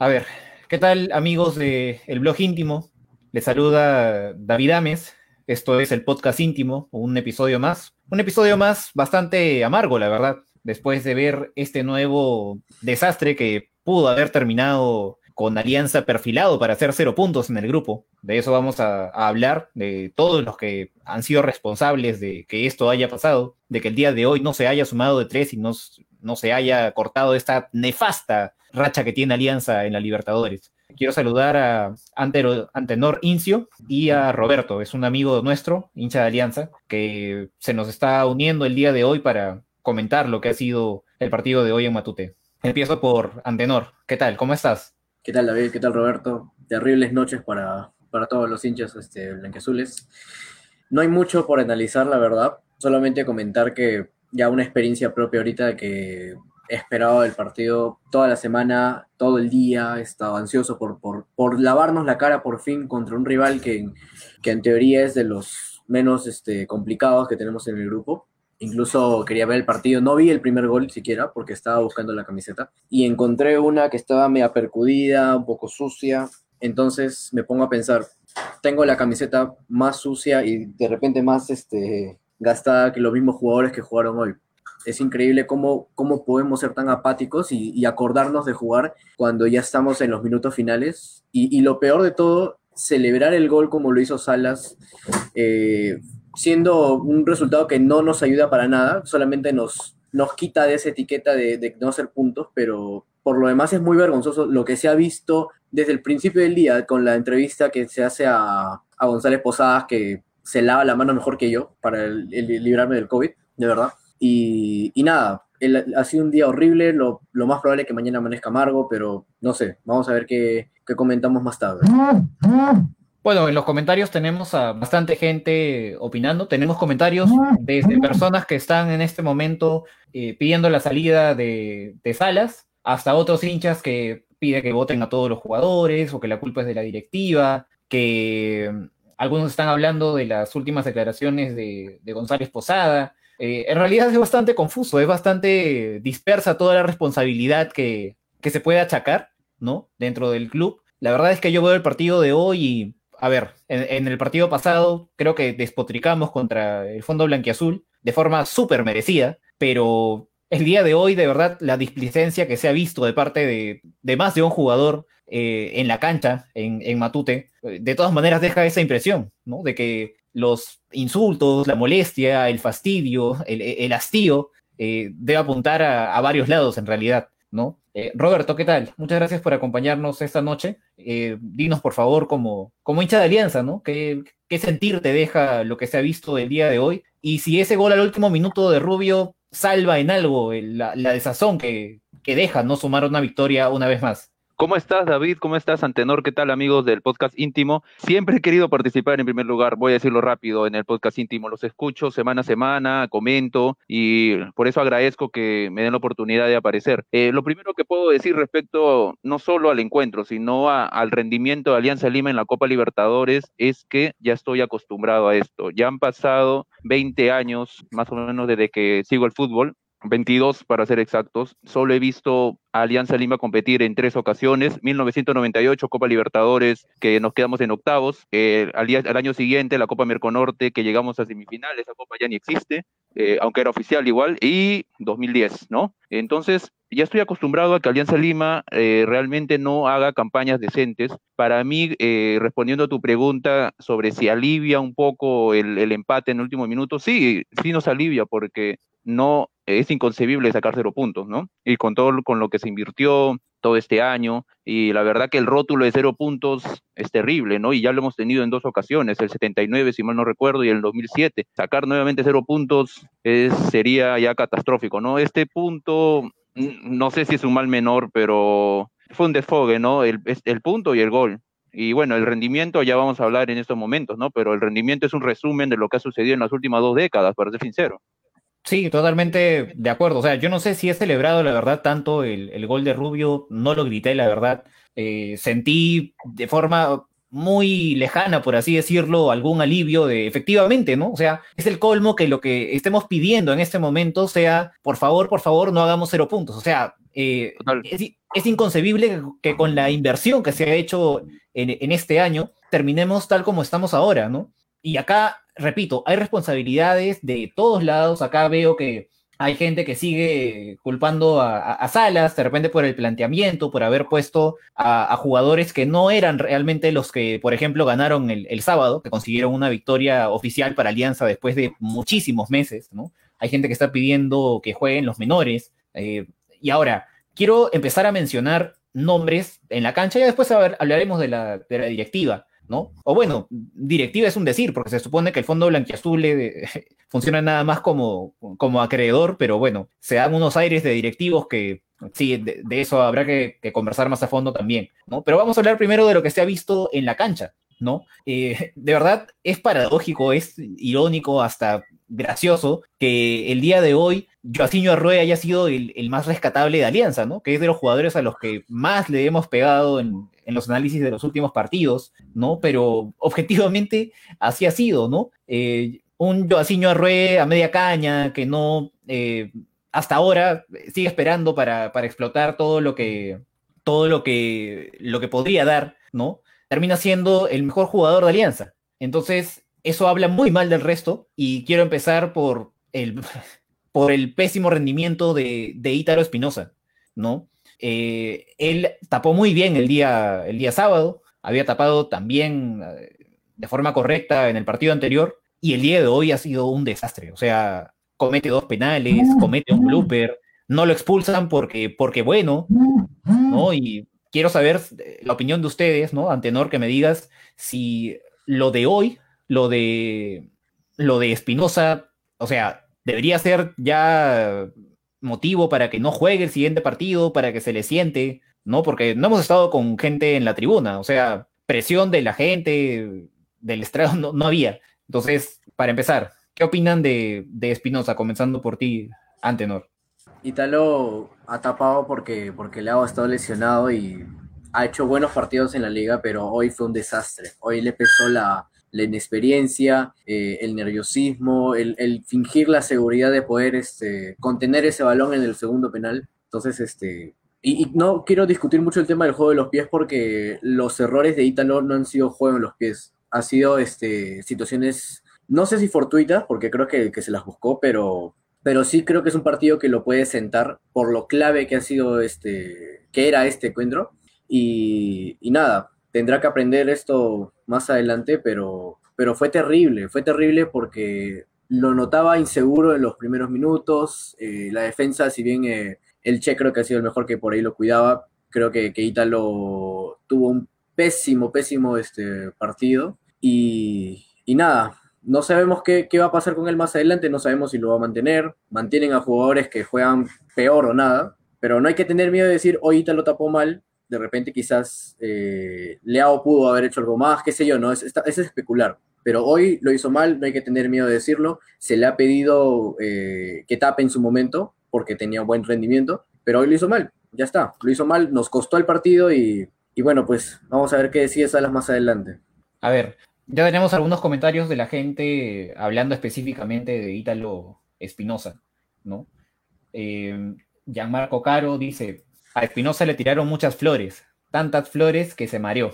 A ver, ¿qué tal amigos de El Blog Íntimo? Les saluda David Ames. Esto es el podcast íntimo, un episodio más. Un episodio más bastante amargo, la verdad, después de ver este nuevo desastre que pudo haber terminado con Alianza perfilado para hacer cero puntos en el grupo. De eso vamos a, hablar, de todos los que han sido responsables de que esto haya pasado, de que el día de hoy no se haya sumado de tres y no, no se haya cortado esta nefasta racha que tiene Alianza en la Libertadores. Quiero saludar a Antenor Incio y a Roberto, es un amigo nuestro, hincha de Alianza, que se nos está uniendo el día de hoy para comentar lo que ha sido el partido de hoy en Matute. Empiezo por Antenor. ¿Qué tal? ¿Cómo estás? ¿Qué tal David? ¿Qué tal Roberto? Terribles noches para, para todos los hinchas este, blanqueazules. No hay mucho por analizar, la verdad. Solamente comentar que ya una experiencia propia ahorita que he esperado el partido toda la semana, todo el día, he estado ansioso por, por, por lavarnos la cara por fin contra un rival que, que en teoría es de los menos este, complicados que tenemos en el grupo. Incluso quería ver el partido, no vi el primer gol siquiera porque estaba buscando la camiseta y encontré una que estaba media percudida, un poco sucia. Entonces me pongo a pensar, tengo la camiseta más sucia y de repente más este, gastada que los mismos jugadores que jugaron hoy. Es increíble cómo, cómo podemos ser tan apáticos y, acordarnos de jugar cuando ya estamos en los minutos finales. Y, lo peor de todo, celebrar el gol como lo hizo Salas eh, siendo un resultado que no nos ayuda para nada, solamente nos, nos quita de esa etiqueta de, no hacer puntos, pero por lo demás es muy vergonzoso lo que se ha visto desde el principio del día con la entrevista que se hace a, González Posadas, que se lava la mano mejor que yo para librarme del COVID, de verdad. Y, nada, ha sido un día horrible, lo, más probable es que mañana amanezca amargo, pero no sé, vamos a ver qué, qué comentamos más tarde. Bueno, en los comentarios tenemos a bastante gente opinando. Tenemos comentarios desde personas que están en este momento eh, pidiendo la salida de, Salas, hasta otros hinchas que piden que voten a todos los jugadores o que la culpa es de la directiva, que mm, algunos están hablando de las últimas declaraciones de, González Posada. Eh, en realidad es bastante confuso, es bastante dispersa toda la responsabilidad que, que se puede achacar, ¿no? Dentro del club. La verdad es que yo veo el partido de hoy y a ver, en, el partido pasado creo que despotricamos contra el Fondo Blanquiazul de forma súper merecida, pero el día de hoy, de verdad, la displicencia que se ha visto de parte de, más de un jugador eh, en la cancha, en, Matute, de todas maneras deja esa impresión, ¿no? De que los insultos, la molestia, el fastidio, el, hastío, eh, debe apuntar a varios lados en realidad. ¿no? Eh, Roberto, ¿qué tal? Muchas gracias por acompañarnos esta noche. Eh, dinos, por favor, como, como hincha de Alianza, ¿no? ¿Qué, ¿Qué sentir te deja lo que se ha visto del día de hoy? Y si ese gol al último minuto de Rubio salva en algo la, la desazón que, que deja no sumar una victoria una vez más. ¿Cómo estás, David? ¿Cómo estás, Antenor? ¿Qué tal, amigos del podcast íntimo? Siempre he querido participar en primer lugar, voy a decirlo rápido, en el podcast íntimo. Los escucho semana a semana, comento y por eso agradezco que me den la oportunidad de aparecer. Eh, lo primero que puedo decir respecto no solo al encuentro, sino al rendimiento de Alianza Lima en la Copa Libertadores es que ya estoy acostumbrado a esto. Ya han pasado 20 años, más o menos, desde que sigo el fútbol 22 para ser exactos. Solo he visto a Alianza Lima competir en tres ocasiones. 1998, Copa Libertadores, que nos quedamos en octavos. al, año siguiente, la Copa Merconorte, que llegamos a semifinales. Esa Copa ya ni existe, eh, aunque era oficial igual. Y 2010, ¿no? Entonces, ya estoy acostumbrado a que Alianza Lima eh, realmente no haga campañas decentes. Para mí, eh, respondiendo a tu pregunta sobre si alivia un poco el, el empate en el último minuto, sí, sí nos alivia porque no es inconcebible sacar cero puntos, ¿no? Y con todo con lo que se invirtió todo este año, y la verdad que el rótulo de cero puntos es terrible, ¿no? Y ya lo hemos tenido en dos ocasiones, el 79, si mal no recuerdo, y el 2007. Sacar nuevamente cero puntos es, sería ya catastrófico, ¿no? Este punto, no sé si es un mal menor, pero fue un desfogue, ¿no? El, el punto y el gol. Y bueno, el rendimiento ya vamos a hablar en estos momentos, ¿no? Pero el rendimiento es un resumen de lo que ha sucedido en las últimas dos décadas, para ser sincero. Sí, totalmente de acuerdo. O sea, yo no sé si he celebrado, la verdad, tanto el, gol de Rubio, no lo grité, la verdad. Eh, sentí de forma muy lejana, por así decirlo, algún alivio de efectivamente, ¿no? O sea, es el colmo que lo que estemos pidiendo en este momento sea, por favor, por favor, no hagamos cero puntos. O sea, eh, es inconcebible que con la inversión que se ha hecho en, en este año terminemos tal como estamos ahora, ¿no? Y acá, repito, hay responsabilidades de todos lados. Acá veo que hay gente que sigue culpando a, Salas, de repente por el planteamiento, por haber puesto a, jugadores que no eran realmente los que, por ejemplo, ganaron el, sábado, que consiguieron una victoria oficial para Alianza después de muchísimos meses, ¿no? Hay gente que está pidiendo que jueguen los menores. Eh, y ahora, quiero empezar a mencionar nombres en la cancha y después hablaremos de la, de la directiva. ¿No? O bueno, directiva es un decir, porque se supone que el Fondo Blanquiazul funciona nada más como, como acreedor, pero bueno, se dan unos aires de directivos que sí, de, eso habrá que, conversar más a fondo también. Pero vamos a hablar primero de lo que se ha visto en la cancha, ¿no? Eh, de verdad es paradójico, es irónico, hasta gracioso que el día de hoy Joaquín Arrué haya sido el, el, más rescatable de Alianza, ¿no? Que es de los jugadores a los que más le hemos pegado en, en los análisis de los últimos partidos, ¿no? Pero objetivamente así ha sido, ¿no? Eh, un Joaciño Arrué a media caña que no, eh, hasta ahora sigue esperando para, explotar todo lo que, todo lo que, lo que podría dar, ¿no? Termina siendo el mejor jugador de Alianza. Entonces, eso habla muy mal del resto y quiero empezar por el, por el pésimo rendimiento de, de Ítalo Espinosa, ¿no? Eh, él tapó muy bien el día, el día sábado, había tapado también eh, de forma correcta en el partido anterior y el día de hoy ha sido un desastre. O sea, comete dos penales, comete un blooper, no lo expulsan porque, porque bueno, ¿no? Y quiero saber eh, la opinión de ustedes, ¿no? Antenor, que me digas si lo de hoy, lo de lo de Espinosa, o sea, debería ser ya motivo para que no juegue el siguiente partido, para que se le siente, ¿no? Porque no hemos estado con gente en la tribuna, o sea, presión de la gente, del estrado no, había. Entonces, para empezar, ¿qué opinan de, de Espinosa, comenzando por ti, Antenor? Italo ha tapado porque, porque le ha estado lesionado y ha hecho buenos partidos en la liga, pero hoy fue un desastre. Hoy le pesó la, la inexperiencia, eh, el nerviosismo, el, fingir la seguridad de poder este, contener ese balón en el segundo penal. Entonces, este, y, no quiero discutir mucho el tema del juego de los pies porque los errores de Ítalo no han sido juego en los pies, ha sido este, situaciones, no sé si fortuitas, porque creo que, que se las buscó, pero, pero sí creo que es un partido que lo puede sentar por lo clave que ha sido este, que era este encuentro. Y, y nada, tendrá que aprender esto más adelante, pero, pero fue terrible, fue terrible porque lo notaba inseguro en los primeros minutos, eh, la defensa, si bien eh, el Che creo que ha sido el mejor que por ahí lo cuidaba, creo que, que Italo tuvo un pésimo, pésimo este partido y, y nada, no sabemos qué, qué, va a pasar con él más adelante, no sabemos si lo va a mantener, mantienen a jugadores que juegan peor o nada, pero no hay que tener miedo de decir, hoy Italo tapó mal, de repente quizás eh, Leao pudo haber hecho algo más, qué sé yo, ¿no? Es, es, especular. Pero hoy lo hizo mal, no hay que tener miedo de decirlo. Se le ha pedido eh, que tape en su momento porque tenía buen rendimiento, pero hoy lo hizo mal, ya está, lo hizo mal, nos costó el partido y, bueno, pues vamos a ver qué decide Salas más adelante. A ver, ya tenemos algunos comentarios de la gente hablando específicamente de Ítalo Espinosa, ¿no? Eh, Gianmarco Caro dice, a Espinosa le tiraron muchas flores, tantas flores que se mareó.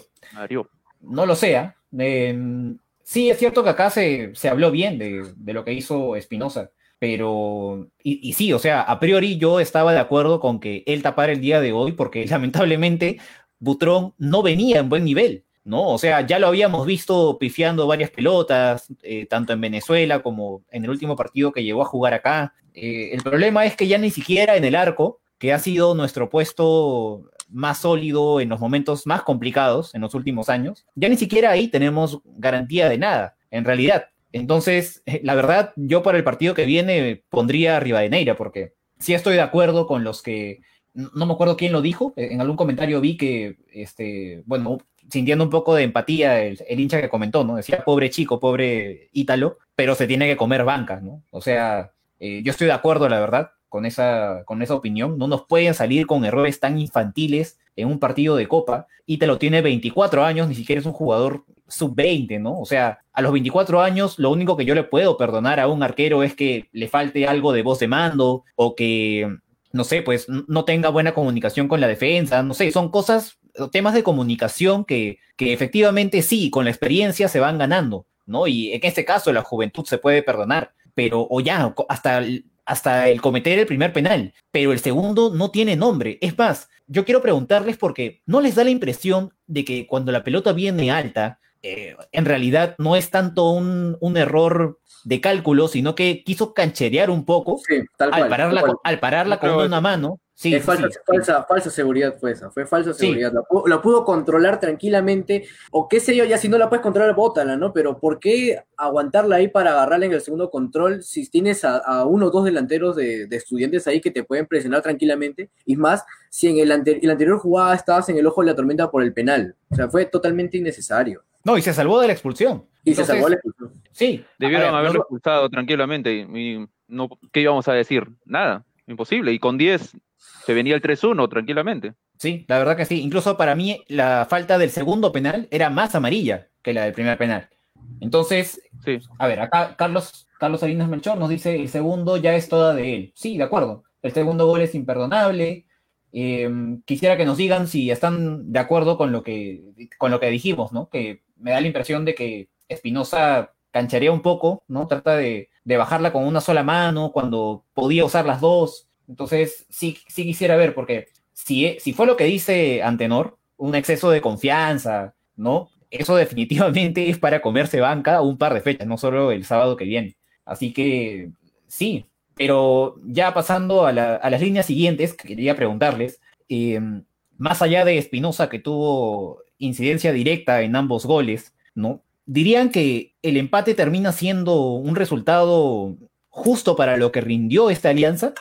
No lo sea. Em, sí, es cierto que acá se, habló bien de, lo que hizo Espinosa, pero, y, sí, o sea, a priori yo estaba de acuerdo con que él tapara el día de hoy, porque lamentablemente Butrón no venía en buen nivel. ¿no? O sea, ya lo habíamos visto pifiando varias pelotas, eh, tanto en Venezuela como en el último partido que llegó a jugar acá. Eh, el problema es que ya ni siquiera en el arco que ha sido nuestro puesto más sólido en los momentos más complicados en los últimos años, ya ni siquiera ahí tenemos garantía de nada, en realidad. Entonces, eh, la verdad, yo para el partido que viene pondría a Rivadeneira, porque sí estoy de acuerdo con los que, no me acuerdo quién lo dijo, eh, en algún comentario vi que, este, bueno, sintiendo un poco de empatía el, hincha que comentó, ¿no? Decía, pobre chico, pobre Ítalo, pero se tiene que comer banca, ¿no? O sea, eh, yo estoy de acuerdo, la verdad, con esa, con esa opinión. No nos pueden salir con errores tan infantiles en un partido de Copa. Y te lo tiene 24 años, ni siquiera es un jugador sub-20, ¿no? O sea, a los 24 años, lo único que yo le puedo perdonar a un arquero es que le falte algo de voz de mando o que no sé, pues no tenga buena comunicación con la defensa, no sé, son cosas, temas de comunicación que, que efectivamente sí, con la experiencia se van ganando, ¿no? Y en este caso la juventud se puede perdonar, pero o ya, hasta hasta el cometer el primer penal, pero el segundo no tiene nombre. Es más, yo quiero preguntarles porque no les da la impresión de que cuando la pelota viene alta, eh, en realidad no es tanto un, un, error de cálculo, sino que quiso cancherear un poco al, pararla, al pararla con una mano Sí, falsa, falsa, falsa, seguridad fue esa, fue falsa seguridad. La, pudo controlar tranquilamente, o qué sé yo, ya si no la puedes controlar, bótala, ¿no? Pero ¿por qué aguantarla ahí para agarrarla en el segundo control si tienes a, uno o dos delanteros de, estudiantes ahí que te pueden presionar tranquilamente? Y más, si en el, el anterior jugada estabas en el ojo de la tormenta por el penal. O sea, fue totalmente innecesario. No, y se salvó de la expulsión. Y se salvó de la expulsión. Sí. Debieron haberlo expulsado tranquilamente. Y, no, ¿Qué íbamos a decir? Nada. Imposible. Y con 10 se venía el 3-1 tranquilamente. Sí, la verdad que sí. Incluso para mí la falta del segundo penal era más amarilla que la del primer penal. Entonces, sí. a ver, acá Carlos, Carlos Salinas Melchor nos dice el segundo ya es toda de él. Sí, de acuerdo. El segundo gol es imperdonable. Eh, quisiera que nos digan si están de acuerdo con lo que, con lo que dijimos, ¿no? Que me da la impresión de que Espinosa cancharía un poco, ¿no? Trata de, de bajarla con una sola mano cuando podía usar las dos. Entonces, sí, sí quisiera ver, porque si, si fue lo que dice Antenor, un exceso de confianza, ¿no? Eso definitivamente es para comerse banca un par de fechas, no solo el sábado que viene. Así que sí, pero ya pasando a, las líneas siguientes, quería preguntarles, eh, más allá de Espinosa que tuvo incidencia directa en ambos goles, ¿no? ¿Dirían que el empate termina siendo un resultado justo para lo que rindió esta alianza?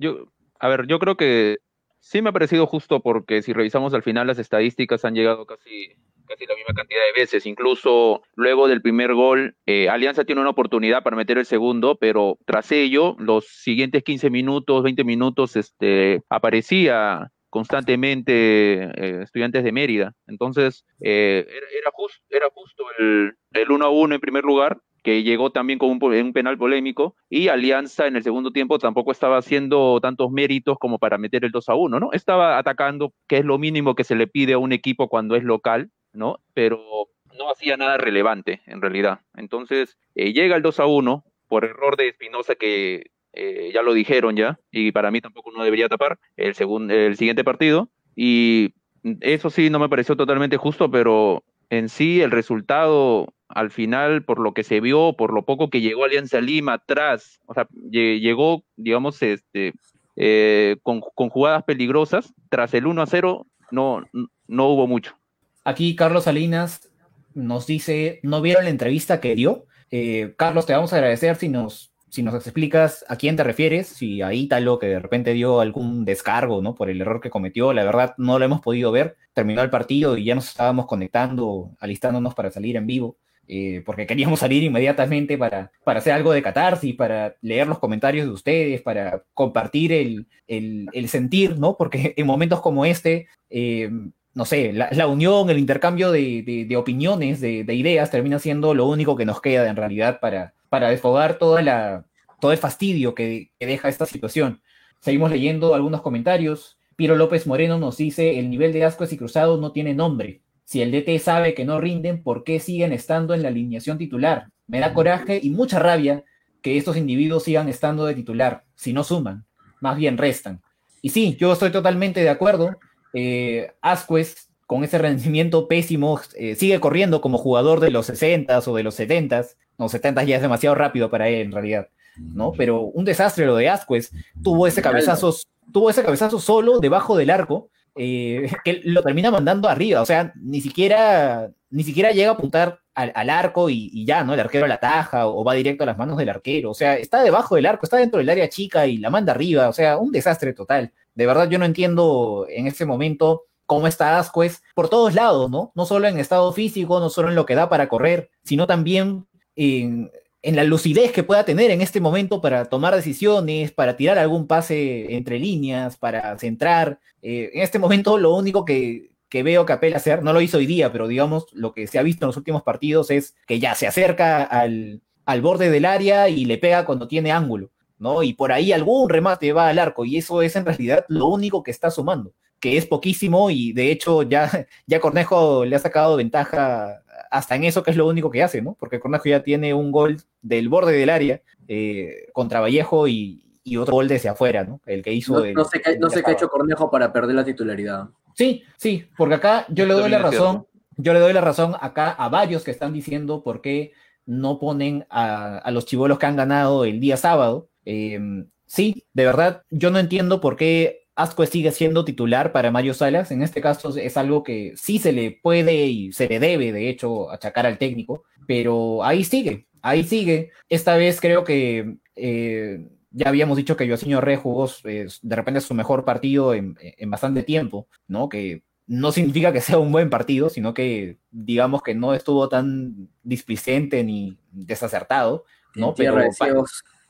Yo, a ver, yo creo que sí me ha parecido justo porque si revisamos al final las estadísticas han llegado casi, casi la misma cantidad de veces. Incluso luego del primer gol, eh, Alianza tiene una oportunidad para meter el segundo, pero tras ello, los siguientes 15 minutos, 20 minutos, este, aparecía constantemente eh, estudiantes de Mérida. Entonces, eh, era, era justo el, el 1 a 1 en primer lugar que llegó también con un, penal polémico, y Alianza en el segundo tiempo tampoco estaba haciendo tantos méritos como para meter el 2 a 1, ¿no? Estaba atacando, que es lo mínimo que se le pide a un equipo cuando es local, ¿no? Pero no hacía nada relevante, en realidad. Entonces, eh, llega el 2 a 1 por error de Espinosa que eh, ya lo dijeron ya, y para mí tampoco no debería tapar el, segundo, el siguiente partido, y eso sí no me pareció totalmente justo, pero en sí el resultado al final, por lo que se vio, por lo poco que llegó Alianza Lima atrás, o sea, llegó, digamos, este, eh, con, jugadas peligrosas, tras el 1 a 0 no, no hubo mucho. Aquí Carlos Salinas nos dice, ¿no vieron la entrevista que dio? Eh, Carlos, te vamos a agradecer si nos, si nos explicas a quién te refieres, si a Ítalo que de repente dio algún descargo, ¿no? Por el error que cometió, la verdad no lo hemos podido ver, terminó el partido y ya nos estábamos conectando, alistándonos para salir en vivo. Eh, porque queríamos salir inmediatamente para, para hacer algo de catarsis, para leer los comentarios de ustedes, para compartir el, el, sentir, ¿no? Porque en momentos como este, eh, no sé, la, unión, el intercambio de, de, opiniones, de, ideas, termina siendo lo único que nos queda en realidad para, para desfogar toda la, todo el fastidio que, que deja esta situación. Seguimos leyendo algunos comentarios. Piero López Moreno nos dice, el nivel de ascuas y cruzados no tiene nombre. Si el DT sabe que no rinden, ¿por qué siguen estando en la alineación titular? Me da coraje y mucha rabia que estos individuos sigan estando de titular, si no suman, más bien restan. Y sí, yo estoy totalmente de acuerdo. Eh, Asquez, con ese rendimiento pésimo, eh, sigue corriendo como jugador de los 60s o de los 70s. No, 70 ya es demasiado rápido para él en realidad, ¿no? Pero un desastre lo de Asquez. Tuvo ese cabezazo, tuvo ese cabezazo solo debajo del arco eh, que lo termina mandando arriba, o sea, ni siquiera, ni siquiera llega a apuntar al, arco y, ya, ¿no? El arquero la taja o, va directo a las manos del arquero, o sea, está debajo del arco, está dentro del área chica y la manda arriba, o sea, un desastre total. De verdad, yo no entiendo en este momento cómo está Asquez por todos lados, ¿no? No solo en estado físico, no solo en lo que da para correr, sino también en, en la lucidez que pueda tener en este momento para tomar decisiones, para tirar algún pase entre líneas, para centrar. Eh, en este momento lo único que, veo que apela a hacer, no lo hizo hoy día, pero digamos lo que se ha visto en los últimos partidos es que ya se acerca al, borde del área y le pega cuando tiene ángulo. ¿no? Y por ahí algún remate va al arco, y eso es en realidad lo único que está sumando, que es poquísimo, y de hecho ya, ya Cornejo le ha sacado ventaja hasta en eso, que es lo único que hace, ¿no? Porque Cornejo ya tiene un gol del borde del área eh, contra Vallejo y, y otro gol desde afuera, ¿no? El que hizo. No, el, no sé, qué, no sé qué ha hecho Cornejo para perder la titularidad. Sí, sí, porque acá yo le doy la razón, yo le doy la razón acá a varios que están diciendo por qué no ponen a, a los chivolos que han ganado el día sábado. Eh, sí, de verdad, yo no entiendo por qué Asco sigue siendo titular para Mario Salas. En este caso es algo que sí se le puede y se le debe, de hecho, achacar al técnico, pero ahí sigue, ahí sigue. Esta vez creo que eh, ya habíamos dicho que Joaquín Re jugó eh, de repente su mejor partido en, en, bastante tiempo, ¿no? Que no significa que sea un buen partido, sino que digamos que no estuvo tan displicente ni desacertado, ¿no? Pero,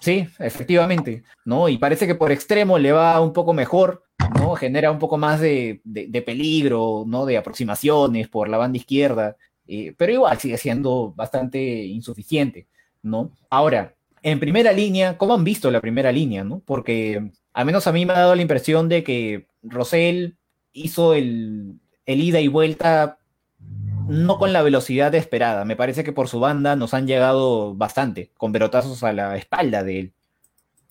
Sí, efectivamente, ¿no? Y parece que por extremo le va un poco mejor, ¿no? Genera un poco más de, de, peligro, ¿no? De aproximaciones por la banda izquierda, eh, pero igual sigue siendo bastante insuficiente, ¿no? Ahora, en primera línea, ¿cómo han visto la primera línea, no? Porque al menos a mí me ha dado la impresión de que Rosell hizo el, el ida y vuelta no con la velocidad esperada. Me parece que por su banda nos han llegado bastante, con pelotazos a la espalda de él.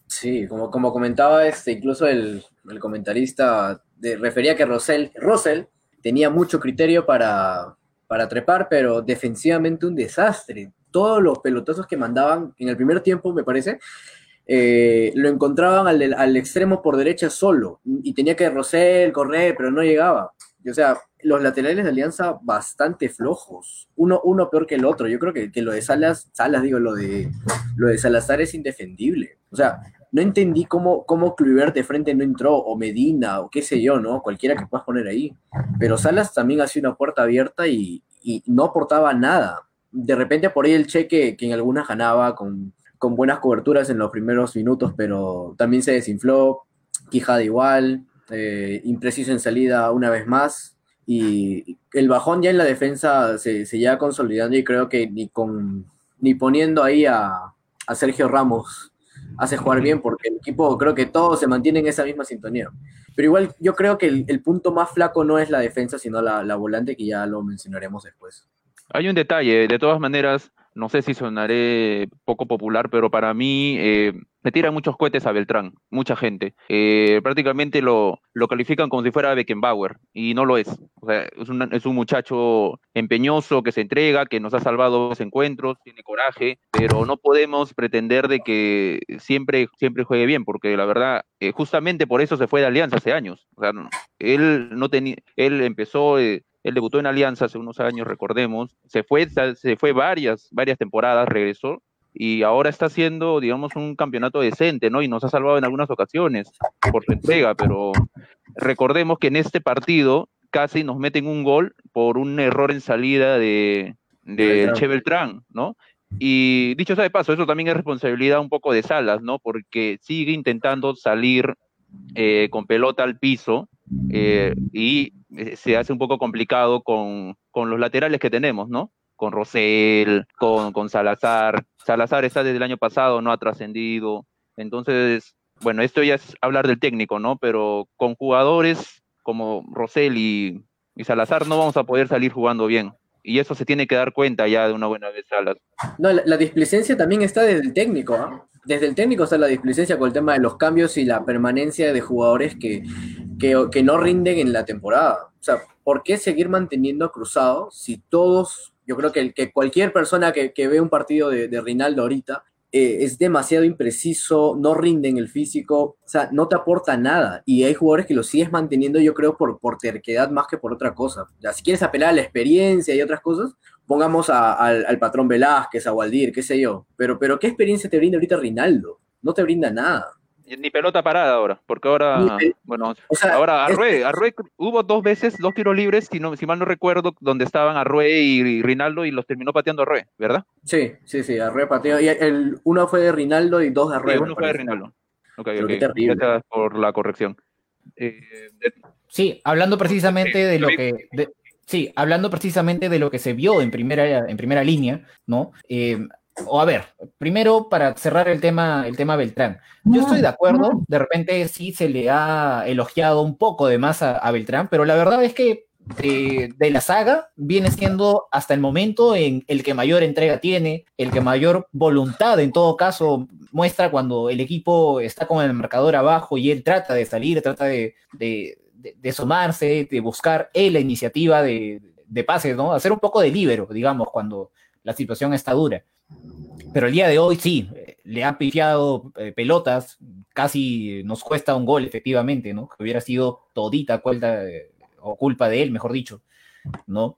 Sí, como, como comentaba este, incluso el, el comentarista, de, refería que Rosell, Rosell tenía mucho criterio para, para trepar, pero defensivamente un desastre. Todos los pelotazos que mandaban en el primer tiempo, me parece, eh, lo encontraban al, al, extremo por derecha solo y tenía que Rosell correr, pero no llegaba. O sea, los laterales de Alianza bastante flojos, uno, uno peor que el otro. Yo creo que, que, lo de Salas, Salas, digo, lo de, lo de Salazar es indefendible. O sea, no entendí cómo, cómo de frente no entró, o Medina, o qué sé yo, ¿no? Cualquiera que puedas poner ahí. Pero Salas también hacía una puerta abierta y, y no aportaba nada. De repente por ahí el cheque que en algunas ganaba con, con buenas coberturas en los primeros minutos, pero también se desinfló. Quijada igual, eh, impreciso en salida una vez más. Y el bajón ya en la defensa se, se ya consolidando y creo que ni con ni poniendo ahí a, a, Sergio Ramos hace jugar bien porque el equipo creo que todos se mantienen en esa misma sintonía. Pero igual yo creo que el, el punto más flaco no es la defensa, sino la, la, volante que ya lo mencionaremos después. Hay un detalle, de todas maneras, no sé si sonaré poco popular, pero para mí eh, me tiran muchos cohetes a Beltrán, mucha gente. Eh, prácticamente lo, lo, califican como si fuera Beckenbauer, y no lo es. O sea, es, un, es un muchacho empeñoso, que se entrega, que nos ha salvado dos encuentros, tiene coraje, pero no podemos pretender de que siempre, siempre juegue bien, porque la verdad, eh, justamente por eso se fue de Alianza hace años. O sea, él, no tenía, él empezó... Eh, él debutó en Alianza hace unos años, recordemos. Se fue, se fue varias, varias temporadas, regresó y ahora está haciendo, digamos, un campeonato decente, ¿no? Y nos ha salvado en algunas ocasiones por su entrega, pero recordemos que en este partido casi nos meten un gol por un error en salida de, de Che Beltrán, ¿no? Y dicho sea de paso, eso también es responsabilidad un poco de Salas, ¿no? Porque sigue intentando salir eh, con pelota al piso eh, y se hace un poco complicado con, con, los laterales que tenemos, ¿no? Con Rosell, con, con Salazar. Salazar está desde el año pasado, no ha trascendido. Entonces, bueno, esto ya es hablar del técnico, ¿no? Pero con jugadores como Rosell y, y Salazar no vamos a poder salir jugando bien. Y eso se tiene que dar cuenta ya de una buena vez, Salas. No, la, la displicencia también está desde el técnico, ¿ah? Desde el técnico está la displicencia con el tema de los cambios y la permanencia de jugadores que, que, que, no rinden en la temporada. O sea, ¿por qué seguir manteniendo a Cruzado si todos, yo creo que, que cualquier persona que, ve un partido de, de Rinaldo ahorita eh, es demasiado impreciso, no rinde en el físico, o sea, no te aporta nada. Y hay jugadores que lo sigues manteniendo, yo creo, por, terquedad más que por otra cosa. Ya, si quieres apelar a la experiencia y otras cosas, pongamos a, a, al patrón Velázquez, a Waldir, qué sé yo. Pero, pero ¿qué experiencia te brinda ahorita Rinaldo? No te brinda nada ni pelota parada ahora, porque ahora, ni, bueno, o sea, ahora Arrué, Arrué, hubo dos veces, dos tiros libres, si, no, si mal no recuerdo, donde estaban Arrué y, y Rinaldo y los terminó pateando Arrué, ¿verdad? Sí, sí, sí, Arrué pateó, y el, uno fue de Rinaldo y dos de Arrué. Sí, uno fue de Rinaldo. Ok, ok, gracias por la corrección. Eh, de... Sí, hablando precisamente de lo que... De, sí, hablando precisamente de lo que se vio en primera, en primera línea, ¿no? Eh, o a ver, primero para cerrar el tema, el tema Beltrán. Yo estoy de acuerdo, de repente sí se le ha elogiado un poco de más a, Beltrán, pero la verdad es que de, de, la saga viene siendo hasta el momento en el que mayor entrega tiene, el que mayor voluntad en todo caso muestra cuando el equipo está con el marcador abajo y él trata de salir, trata de, de, de, sumarse, de buscar él la iniciativa de, de pases, ¿no? Hacer un poco de libero, digamos, cuando la situación está dura. Pero el día de hoy sí, le han pifiado eh, pelotas, casi nos cuesta un gol, efectivamente, ¿no? Que hubiera sido todita cuenta, eh, o culpa de él, mejor dicho, ¿no?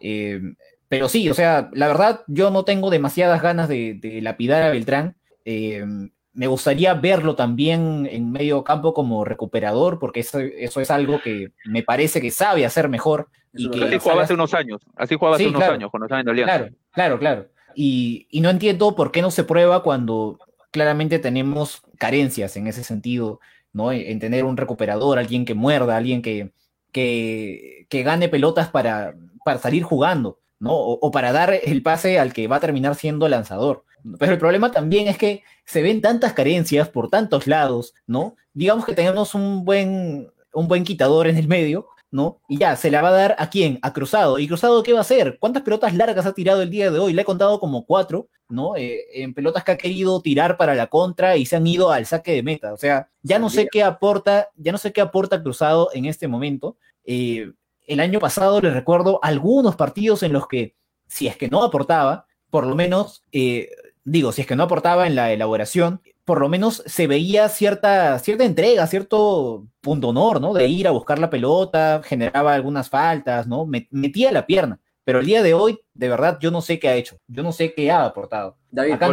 Eh, pero sí, o sea, la verdad, yo no tengo demasiadas ganas de, lapidar a Beltrán. me gustaría verlo también en medio campo como recuperador, porque eso, eso es algo que me parece que sabe hacer mejor. Y que así jugaba hace unos años, así jugaba hace unos años, cuando estaba en Alianza. Claro, claro, claro. Y, no entiendo por qué no se prueba cuando claramente tenemos carencias en ese sentido, ¿no? En tener un recuperador, alguien que muerda, alguien que, que, gane pelotas para, para salir jugando, ¿no? O, para dar el pase al que va a terminar siendo lanzador. Pero el problema también es que se ven tantas carencias por tantos lados, ¿no? Digamos que tenemos un buen, un buen quitador en el medio, ¿no? Y ya, se la va a dar a quién? A Cruzado. ¿Y Cruzado qué va a hacer? ¿Cuántas pelotas largas ha tirado el día de hoy? Le he contado como cuatro, ¿no? Eh, en pelotas que ha querido tirar para la contra y se han ido al saque de meta. O sea, ya no sé qué aporta, ya no sé qué aporta Cruzado en este momento. Eh, el año pasado les recuerdo algunos partidos en los que, si es que no aportaba, por lo menos, eh, digo, si es que no aportaba en la elaboración, por lo menos se veía cierta, cierta entrega, cierto punto honor, ¿no? De ir a buscar la pelota, generaba algunas faltas, ¿no? Metía la pierna. Pero el día de hoy, de verdad, yo no sé qué ha hecho. Yo no sé qué ha aportado. David, Acá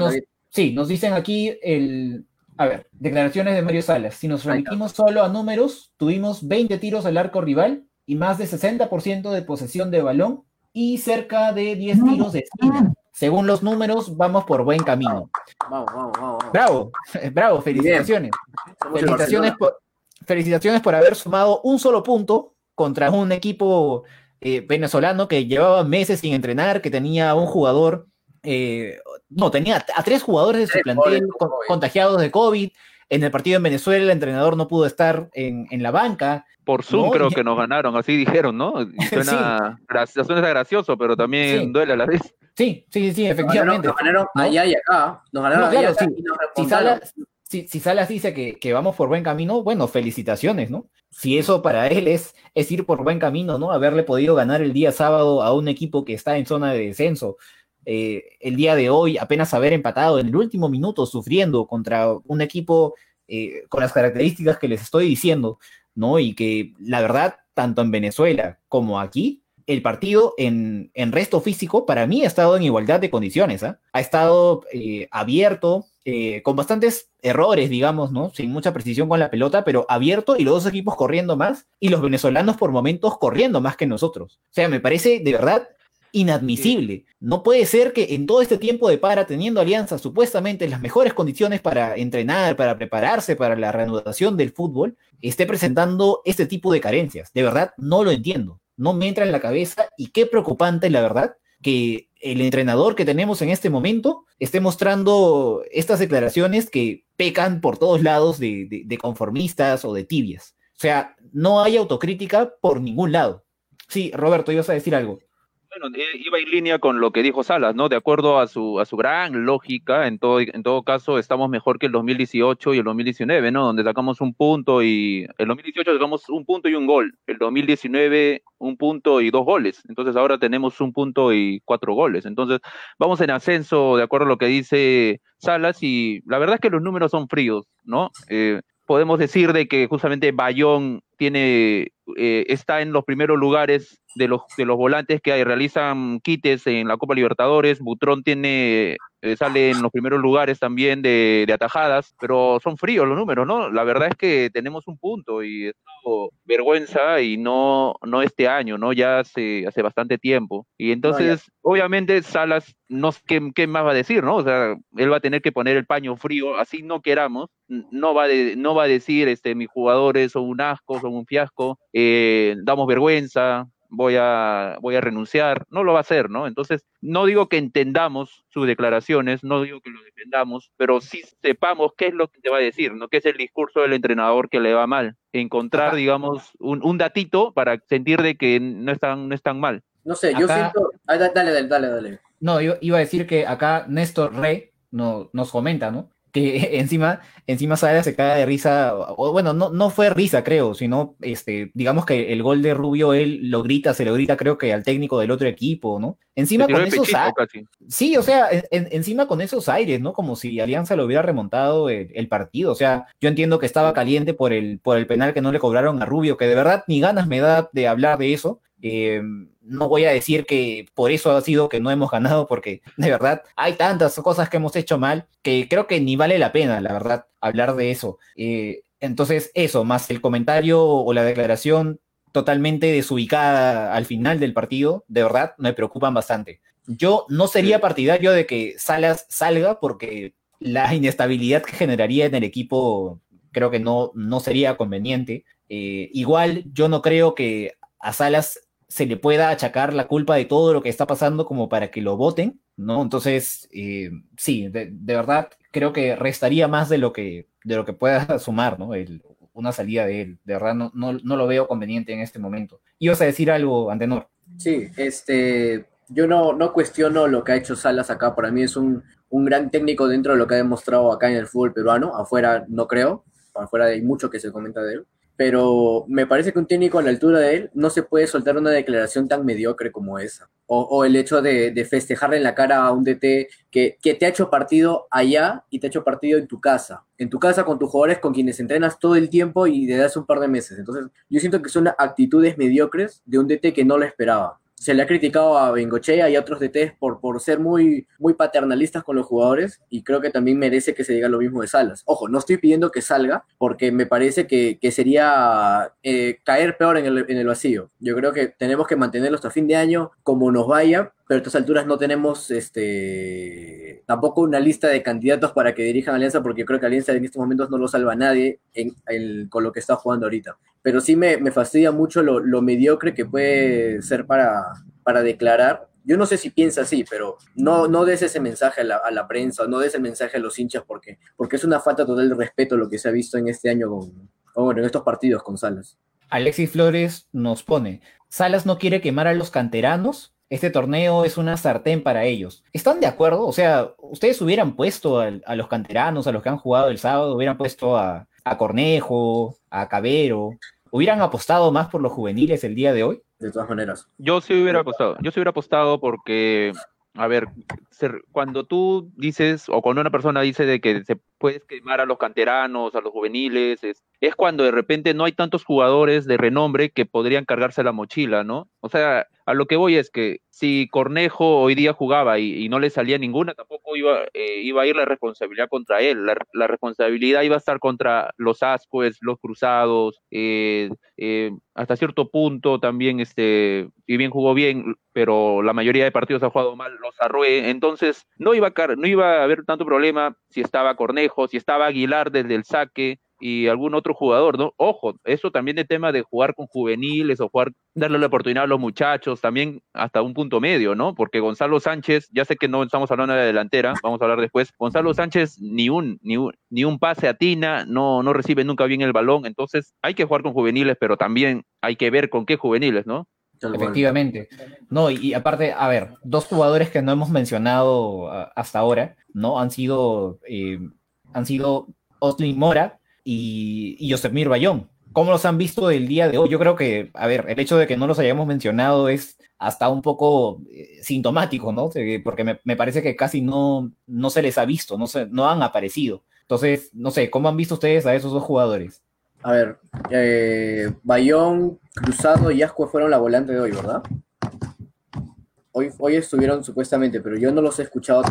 Sí, nos dicen aquí el... A ver, declaraciones de Mario Salas. Si nos remitimos solo a números, tuvimos 20 tiros al arco rival y más de 60% de posesión de balón y cerca de 10 tiros de esquina según los números, vamos por buen camino. Vamos, vamos, vamos. Bravo, bravo, felicitaciones. Felicitaciones por, felicitaciones por haber sumado un solo punto contra un equipo eh, venezolano que llevaba meses sin entrenar, que tenía un jugador, eh, no, tenía a tres jugadores de su plantel contagiados de COVID. En el partido en Venezuela el entrenador no pudo estar en, la banca. Por Zoom creo que nos ganaron, así dijeron, ¿no? Suena, suena gracioso, pero también duele a la vez. Sí, sí, sí, efectivamente. Nos ganaron, allá y acá. Nos ganaron allá y si, Salas, si, Salas dice que, que, vamos por buen camino, bueno, felicitaciones, ¿no? Si eso para él es, es ir por buen camino, ¿no? Haberle podido ganar el día sábado a un equipo que está en zona de descenso. Eh, el día de hoy apenas haber empatado en el último minuto sufriendo contra un equipo eh, con las características que les estoy diciendo, ¿no? Y que la verdad, tanto en Venezuela como aquí, el partido en, resto físico para mí ha estado en igualdad de condiciones. ¿ah? Ha estado eh, abierto, eh, con bastantes errores, digamos, ¿no? Sin mucha precisión con la pelota, pero abierto y los dos equipos corriendo más y los venezolanos por momentos corriendo más que nosotros. O sea, me parece de verdad inadmisible. No puede ser que en todo este tiempo de para, teniendo Alianza supuestamente en las mejores condiciones para entrenar, para prepararse para la reanudación del fútbol, esté presentando este tipo de carencias. De verdad, no lo entiendo no me entra en la cabeza y qué preocupante, la verdad, que el entrenador que tenemos en este momento esté mostrando estas declaraciones que pecan por todos lados de, conformistas o de tibias. O sea, no hay autocrítica por ningún lado. Sí, Roberto, ibas a decir algo. Bueno, eh, iba en línea con lo que dijo Salas, ¿no? De acuerdo a su, a su gran lógica, en todo, en todo caso estamos mejor que el 2018 y el 2019, ¿no? Donde sacamos un punto y el 2018 sacamos un punto y un gol, el 2019 un punto y dos goles, entonces ahora tenemos un punto y cuatro goles, entonces vamos en ascenso de acuerdo a lo que dice Salas y la verdad es que los números son fríos, ¿no? Eh, podemos decir de que justamente Bayón tiene, eh, está en los primeros lugares de los, de los volantes que realizan quites en la Copa Libertadores. Butrón tiene, eh, sale en los primeros lugares también de, de, atajadas, pero son fríos los números, ¿no? La verdad es que tenemos un punto y es vergüenza y no, no este año, ¿no? Ya hace, hace bastante tiempo. Y entonces, obviamente, Salas, no ¿qué, ¿qué más va a decir, no? O sea, él va a tener que poner el paño frío, así no queramos, no va, de, no va a decir, este, mis jugadores son un asco, son un fiasco, eh, damos vergüenza, voy a, voy a renunciar, no lo va a hacer, ¿no? Entonces, no digo que entendamos sus declaraciones, no digo que lo defendamos, pero sí sepamos qué es lo que te va a decir, ¿no? ¿Qué es el discurso del entrenador que le va mal? Encontrar, digamos, un, un, datito para sentir de que no están, no están mal. No sé, yo siento... Ah, dale, dale, dale, dale. No, yo iba a decir que acá Néstor Rey no, nos comenta, ¿no? Que encima, encima Sara se cae de risa, o bueno, no, no fue risa, creo, sino, este, digamos que el gol de Rubio él lo grita, se lo grita, creo que al técnico del otro equipo, ¿no? Encima con esos aires. Sí, o sea, encima con esos aires, ¿no? Como si Alianza lo hubiera remontado el, partido. O sea, yo entiendo que estaba caliente por el, por el penal que no le cobraron a Rubio, que de verdad ni ganas me da de hablar de eso. Eh, no voy a decir que por eso ha sido que no hemos ganado, porque de verdad hay tantas cosas que hemos hecho mal que creo que ni vale la pena, la verdad, hablar de eso. Eh, entonces, eso, más el comentario o la declaración totalmente desubicada al final del partido, de verdad, me preocupan bastante. Yo no sería partidario de que Salas salga porque la inestabilidad que generaría en el equipo creo que no, no sería conveniente. Eh, igual yo no creo que a Salas se le pueda achacar la culpa de todo lo que está pasando como para que lo voten, ¿no? Entonces, eh, sí, de, verdad creo que restaría más de lo que, de lo que pueda sumar, ¿no? una salida de él. De verdad no, no, lo veo conveniente en este momento. ¿Ibas a decir algo, Antenor? Sí, este, yo no, no cuestiono lo que ha hecho Salas acá. Para mí es un, un gran técnico dentro de lo que ha demostrado acá en el fútbol peruano. Afuera no creo, afuera hay mucho que se comenta de él pero me parece que un técnico a la altura de él no se puede soltar una declaración tan mediocre como esa. O, el hecho de, festejarle en la cara a un DT que, que, te ha hecho partido allá y te ha hecho partido en tu casa. En tu casa con tus jugadores con quienes entrenas todo el tiempo y desde hace un par de meses. Entonces, yo siento que son actitudes mediocres de un DT que no lo esperaba se le ha criticado a Bengochea y a otros DTs por, por ser muy, muy paternalistas con los jugadores y creo que también merece que se diga lo mismo de Salas. Ojo, no estoy pidiendo que salga porque me parece que, sería eh, caer peor en el, en el vacío. Yo creo que tenemos que mantenerlo hasta fin de año como nos vaya, pero a estas alturas no tenemos este tampoco una lista de candidatos para que dirijan Alianza, porque creo que Alianza en estos momentos no lo salva a nadie en, con lo que está jugando ahorita. Pero sí me, fastidia mucho lo, mediocre que puede ser para, para declarar. Yo no sé si piensa así, pero no, no des ese mensaje a la, prensa, no des ese mensaje a los hinchas, porque, porque es una falta total de respeto lo que se ha visto en este año con, bueno, en estos partidos con Salas. Alexis Flores nos pone, Salas no quiere quemar a los canteranos este torneo es una sartén para ellos. ¿Están de acuerdo? O sea, ustedes hubieran puesto a, los canteranos, a los que han jugado el sábado, hubieran puesto a, a Cornejo, a Cabero, hubieran apostado más por los juveniles el día de hoy. De todas maneras. Yo sí hubiera apostado. Yo sí hubiera apostado porque a ver, cuando tú dices, o cuando una persona dice de que se puedes quemar a los canteranos, a los juveniles, es, es, cuando de repente no hay tantos jugadores de renombre que podrían cargarse la mochila, ¿no? O sea, a lo que voy es que si Cornejo hoy día jugaba y, no le salía ninguna, tampoco iba, eh, iba a ir la responsabilidad contra él. La, responsabilidad iba a estar contra los Ascues, los Cruzados, eh, eh, hasta cierto punto también, este, y bien jugó bien, pero la mayoría de partidos ha jugado mal, los Arrué. Entonces, no iba, a, no iba a haber tanto problema si estaba Cornejo, si estaba Aguilar desde el saque, y algún otro jugador, ¿no? Ojo, eso también de tema de jugar con juveniles o jugar, darle la oportunidad a los muchachos, también hasta un punto medio, ¿no? Porque Gonzalo Sánchez, ya sé que no estamos hablando de la delantera, vamos a hablar después, Gonzalo Sánchez ni un, ni un, ni un pase a Tina, no, no recibe nunca bien el balón, entonces hay que jugar con juveniles, pero también hay que ver con qué juveniles, ¿no? Efectivamente. No, y, aparte, a ver, dos jugadores que no hemos mencionado hasta ahora, ¿no? Han sido, eh, han sido Oslin Mora, y, y Yosemir Bayón. ¿Cómo los han visto el día de hoy? Yo creo que, a ver, el hecho de que no los hayamos mencionado es hasta un poco eh, sintomático, ¿no? Porque me, parece que casi no, no se les ha visto, no, se, no han aparecido. Entonces, no sé, ¿cómo han visto ustedes a esos dos jugadores? A ver, eh, Bayón, Cruzado y Ascue fueron la volante de hoy, ¿verdad? Hoy, hoy estuvieron supuestamente, pero yo no los he escuchado.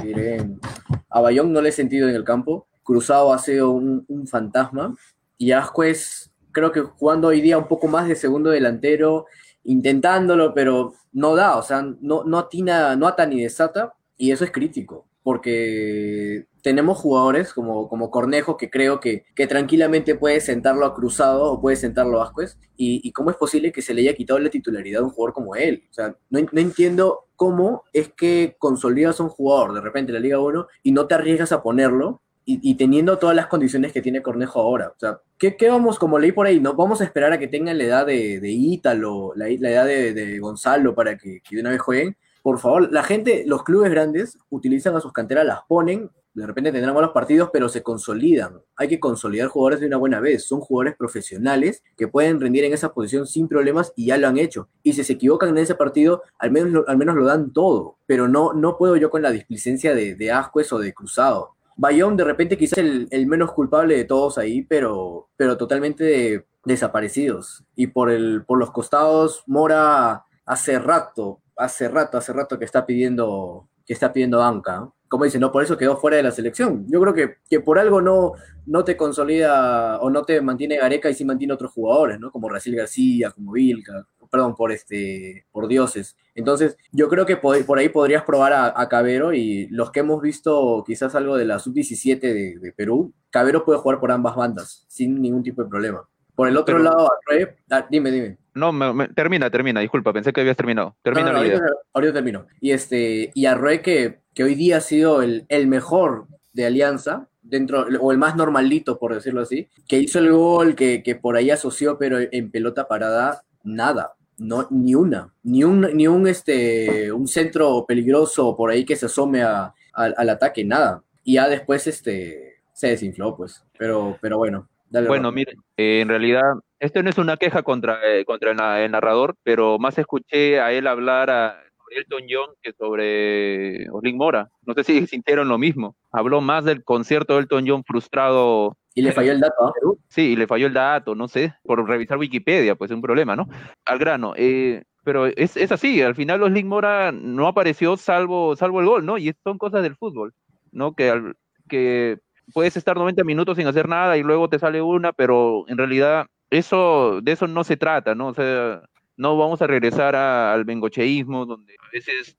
A Bayón no le he sentido en el campo. Cruzado ha sido un, fantasma y Ascuez creo que jugando hoy día un poco más de segundo delantero, intentándolo, pero no da, o sea, no, no atina, no ata ni desata y eso es crítico. porque tenemos jugadores como, como Cornejo que creo que, que tranquilamente puede sentarlo a Cruzado o puede sentarlo a Ascuez y, y cómo es posible que se le haya quitado la titularidad a un jugador como él. O sea, no, no entiendo cómo es que consolidas a un jugador de repente en la Liga 1 y no te arriesgas a ponerlo y, y, teniendo todas las condiciones que tiene Cornejo ahora. O sea, ¿qué, qué vamos, como leí por ahí, no vamos a esperar a que tengan la edad de, de Ítalo, la, la edad de, de, Gonzalo para que, que de una vez jueguen? Por favor, la gente, los clubes grandes utilizan a sus canteras, las ponen, de repente tendrán buenos partidos, pero se consolidan. Hay que consolidar jugadores de una buena vez. Son jugadores profesionales que pueden rendir en esa posición sin problemas y ya lo han hecho. Y si se equivocan en ese partido, al menos lo, al menos lo dan todo. Pero no, no puedo yo con la displicencia de, de Ascuez o de Cruzado. Bayón de repente quizás el, menos culpable de todos ahí, pero, pero totalmente de, desaparecidos. Y por, el, por los costados, Mora hace rato, hace rato, hace rato que está pidiendo, que está pidiendo banca. Como dicen, no, por eso quedó fuera de la selección. Yo creo que, que por algo no, no te consolida o no te mantiene Gareca y sí mantiene otros jugadores, ¿no? Como Raciel García, como Vilca, perdón, por este, por dioses. Entonces, yo creo que por, por ahí podrías probar a, a, Cabero y los que hemos visto quizás algo de la sub-17 de, de, Perú, Cabero puede jugar por ambas bandas sin ningún tipo de problema. Por el otro Pero, lado, Arre, ah, dime, dime. No, me, me, termina, termina, disculpa, pensé que habías terminado. Termina no, no, ahorita, ahorita, termino. Y este, y Arre que, que hoy día ha sido el, el mejor de Alianza, dentro, o el más normalito, por decirlo así, que hizo el gol, que, que por ahí asoció, pero en pelota parada, nada no, ni una, ni un, ni un, este, un centro peligroso por ahí que se asome a, a, al ataque, nada. Y ya después este, se desinfló, pues. Pero, pero bueno. Dale bueno, miren, eh, en realidad, esto no es una queja contra, eh, contra el, el, narrador, pero más escuché a él hablar a Elton John que sobre Oslin Mora. No sé si sintieron lo mismo. Habló más del concierto de Elton John frustrado y le falló el dato, ¿no? Sí, y le falló el dato, no sé, por revisar Wikipedia, pues es un problema, ¿no? Al grano, eh, pero es, es, así, al final los Link Mora no apareció salvo, salvo el gol, ¿no? Y son cosas del fútbol, ¿no? Que, al, que puedes estar 90 minutos sin hacer nada y luego te sale una, pero en realidad eso, de eso no se trata, ¿no? O sea, no vamos a regresar al bengocheísmo, donde a veces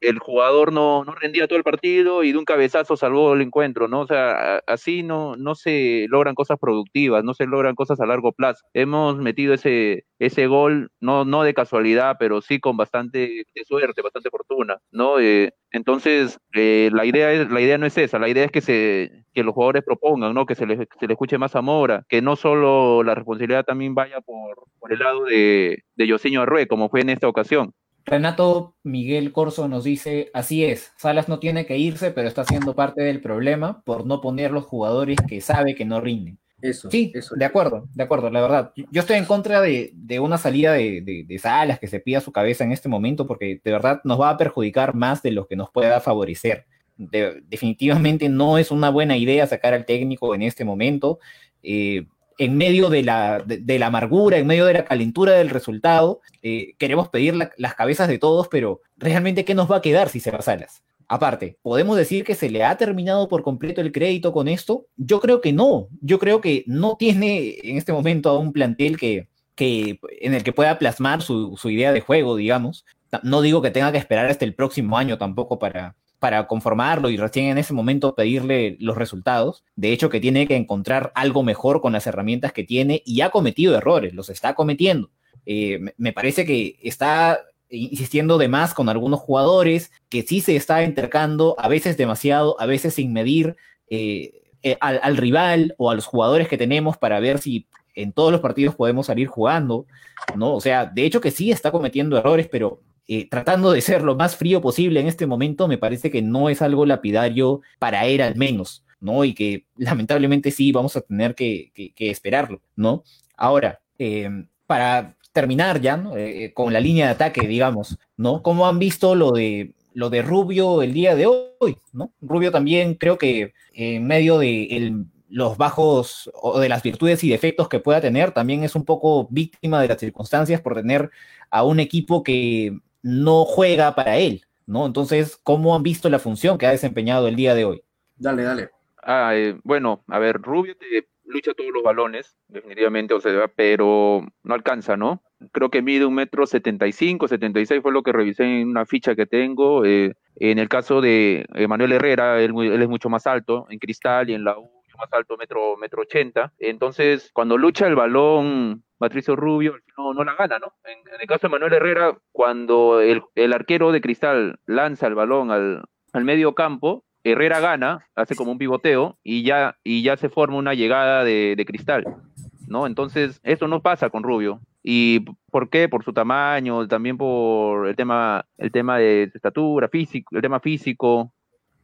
el jugador no, no rendía todo el partido y de un cabezazo salvó el encuentro, ¿no? O sea, así no, no se logran cosas productivas, no se logran cosas a largo plazo. Hemos metido ese, ese gol, no, no de casualidad, pero sí con bastante suerte, bastante fortuna, ¿no? Eh, entonces, eh, la, idea es, la idea no es esa, la idea es que, se, que los jugadores propongan, ¿no? Que se les, se les escuche más a Mora, que no solo la responsabilidad también vaya por, por el lado de, de Yoseño Arrué, como fue en esta ocasión. Renato Miguel Corso nos dice, así es, Salas no tiene que irse, pero está siendo parte del problema por no poner los jugadores que sabe que no rinden. Eso. Sí, eso. de acuerdo, de acuerdo, la verdad. Yo estoy en contra de, de una salida de, de, de, Salas que se pida su cabeza en este momento porque de verdad nos va a perjudicar más de lo que nos pueda favorecer. De, definitivamente no es una buena idea sacar al técnico en este momento. Eh, en medio de la, de, la amargura, en medio de la calentura del resultado, eh, queremos pedir la, las cabezas de todos, pero realmente, ¿qué nos va a quedar si se va Salas? Aparte, ¿podemos decir que se le ha terminado por completo el crédito con esto? Yo creo que no. Yo creo que no tiene en este momento a un plantel que, que, en el que pueda plasmar su, su idea de juego, digamos. No digo que tenga que esperar hasta el próximo año tampoco para, para conformarlo y recién en ese momento pedirle los resultados. De hecho, que tiene que encontrar algo mejor con las herramientas que tiene y ha cometido errores, los está cometiendo. Eh, me parece que está insistiendo de más con algunos jugadores, que sí se está entercando, a veces demasiado, a veces sin medir eh, eh, al, al, rival o a los jugadores que tenemos para ver si en todos los partidos podemos salir jugando, ¿no? O sea, de hecho que sí está cometiendo errores, pero eh, tratando de ser lo más frío posible en este momento, me parece que no es algo lapidario para él al menos, ¿no? Y que lamentablemente sí vamos a tener que, esperarlo, ¿no? Ahora, eh, para terminar ya ¿no? eh, con la línea de ataque, digamos, ¿no? ¿Cómo han visto lo de lo de Rubio el día de hoy, ¿no? Rubio también creo que en medio de los bajos o de las virtudes y defectos que pueda tener, también es un poco víctima de las circunstancias por tener a un equipo que no juega para él, ¿no? Entonces, ¿cómo han visto la función que ha desempeñado el día de hoy? Dale, dale. Ah, eh, bueno, a ver, Rubio te lucha todos los balones, definitivamente, o sea, pero no alcanza, ¿no? Creo que mide un metro setenta y cinco, setenta y seis fue lo que revisé en una ficha que tengo. Eh, En el caso de Manuel Herrera, él, él es mucho más alto en Cristal y en la U más alto, metro, metro ochenta. Entonces, cuando lucha el balón Patricio Rubio no, no la gana, ¿no? En, el caso de Manuel Herrera, cuando el, el arquero de Cristal lanza el balón al, al, medio campo, Herrera gana, hace como un pivoteo y ya, y ya se forma una llegada de, de Cristal, ¿no? Entonces, eso no pasa con Rubio. ¿Y por qué? Por su tamaño, también por el tema, el tema de estatura, físico, el tema físico.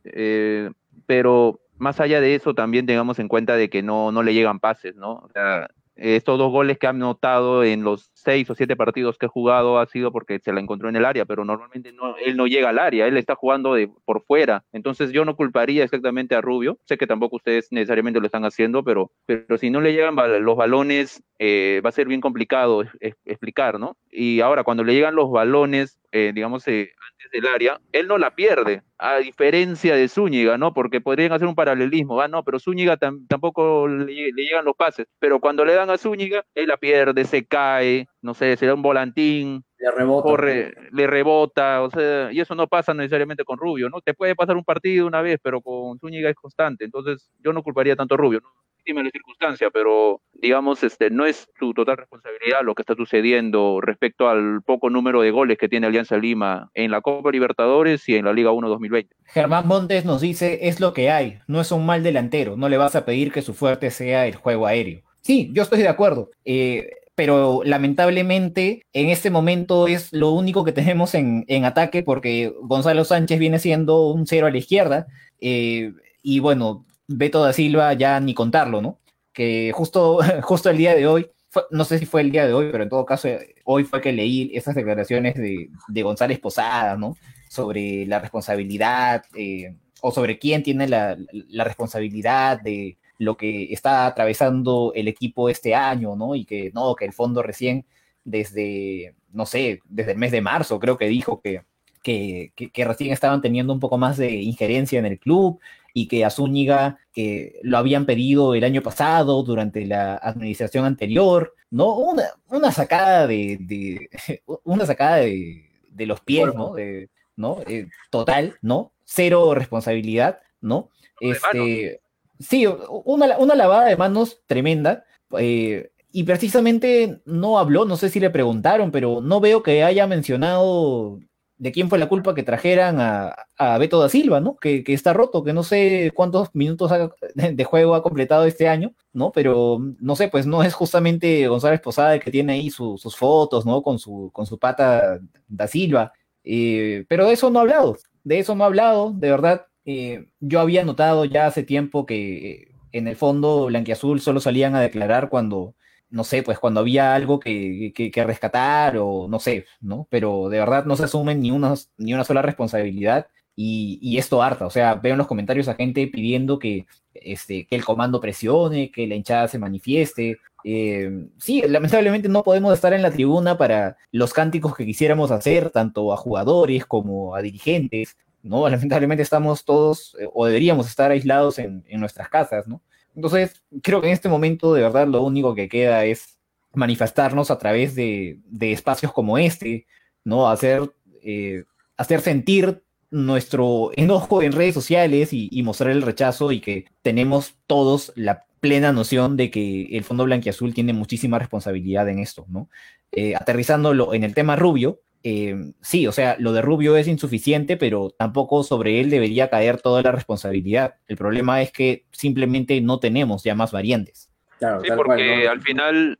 Eh, pero más allá de eso, también tengamos en cuenta de que no, no le llegan pases, ¿no? O sea, estos dos goles que han notado en los seis o siete partidos que ha jugado ha sido porque se la encontró en el área, pero normalmente no, él no llega al área, él está jugando de, por fuera. Entonces yo no culparía exactamente a Rubio, sé que tampoco ustedes necesariamente lo están haciendo, pero, pero si no le llegan los balones, eh, va a ser bien complicado explicar, ¿no? Y ahora, cuando le llegan los balones, eh, digamos, eh, antes del área, él no la pierde, a diferencia de Zúñiga, ¿no? Porque podrían hacer un paralelismo, ¿va? No, pero Zúñiga tampoco le, llegan los pases, pero cuando le dan a Zúñiga, él la pierde, se cae, no sé, se da un volantín, le rebota. Corre, le rebota, o sea, y eso no pasa necesariamente con Rubio, ¿no? Te puede pasar un partido una vez, pero con Zúñiga es constante, entonces yo no culparía tanto a Rubio, ¿no? La circunstancia, pero digamos, este, no es su total responsabilidad lo que está sucediendo respecto al poco número de goles que tiene Alianza Lima en la Copa Libertadores y en la Liga 1 2020. Germán Montes nos dice, es lo que hay, no es un mal delantero, no le vas a pedir que su fuerte sea el juego aéreo. Sí, yo estoy de acuerdo. Eh, pero lamentablemente en este momento es lo único que tenemos en, en ataque porque Gonzalo Sánchez viene siendo un cero a la izquierda eh, y bueno, Beto da Silva ya ni contarlo, ¿no? Que justo, justo el día de hoy, no sé si fue el día de hoy, pero en todo caso, hoy fue que leí esas declaraciones de, de González Posada, ¿no? Sobre la responsabilidad, eh, o sobre quién tiene la, la, responsabilidad de lo que está atravesando el equipo este año, ¿no? Y que no, que el fondo recién desde, no sé, desde el mes de marzo creo que dijo que, que, que, recién estaban teniendo un poco más de injerencia en el club y que a Zúñiga que lo habían pedido el año pasado durante la administración anterior, ¿no? Una, una sacada de, de una sacada de, de, los pies, ¿no? De, ¿no? Eh, total, ¿no? Cero responsabilidad, ¿no? Este, sí, una, una lavada de manos tremenda. Eh, y precisamente no habló, no sé si le preguntaron, pero no veo que haya mencionado de quién fue la culpa que trajeran a, a Beto da Silva, ¿no? Que, que, está roto, que no sé cuántos minutos de juego ha completado este año, ¿no? Pero no sé, pues no es justamente González Posada el que tiene ahí sus fotos, ¿no? Con su, con su pata da Silva. Eh, pero de eso no ha hablado, de eso no ha hablado, de verdad. Eh, yo había notado ya hace tiempo que en el fondo Blanquiazul solo salían a declarar cuando no sé, pues cuando había algo que, que, rescatar o no sé, ¿no? Pero de verdad no se asumen ni una, ni una sola responsabilidad y, y, esto harta. O sea, veo en los comentarios a gente pidiendo que, este, que el comando presione, que la hinchada se manifieste. Eh, sí, lamentablemente no podemos estar en la tribuna para los cánticos que quisiéramos hacer, tanto a jugadores como a dirigentes, ¿no? Lamentablemente estamos todos, eh, o deberíamos estar aislados en, en nuestras casas, ¿no? Entonces, creo que en este momento de verdad lo único que queda es manifestarnos a través de, espacios como este, ¿no? Hacer, eh, hacer sentir nuestro enojo en redes sociales y, mostrar el rechazo y que tenemos todos la plena noción de que el Fondo Blanquiazul tiene muchísima responsabilidad en esto, ¿no? Eh, aterrizándolo en el tema rubio, eh, sí, o sea, lo de Rubio es insuficiente, pero tampoco sobre él debería caer toda la responsabilidad. El problema es que simplemente no tenemos ya más variantes. sí, porque al final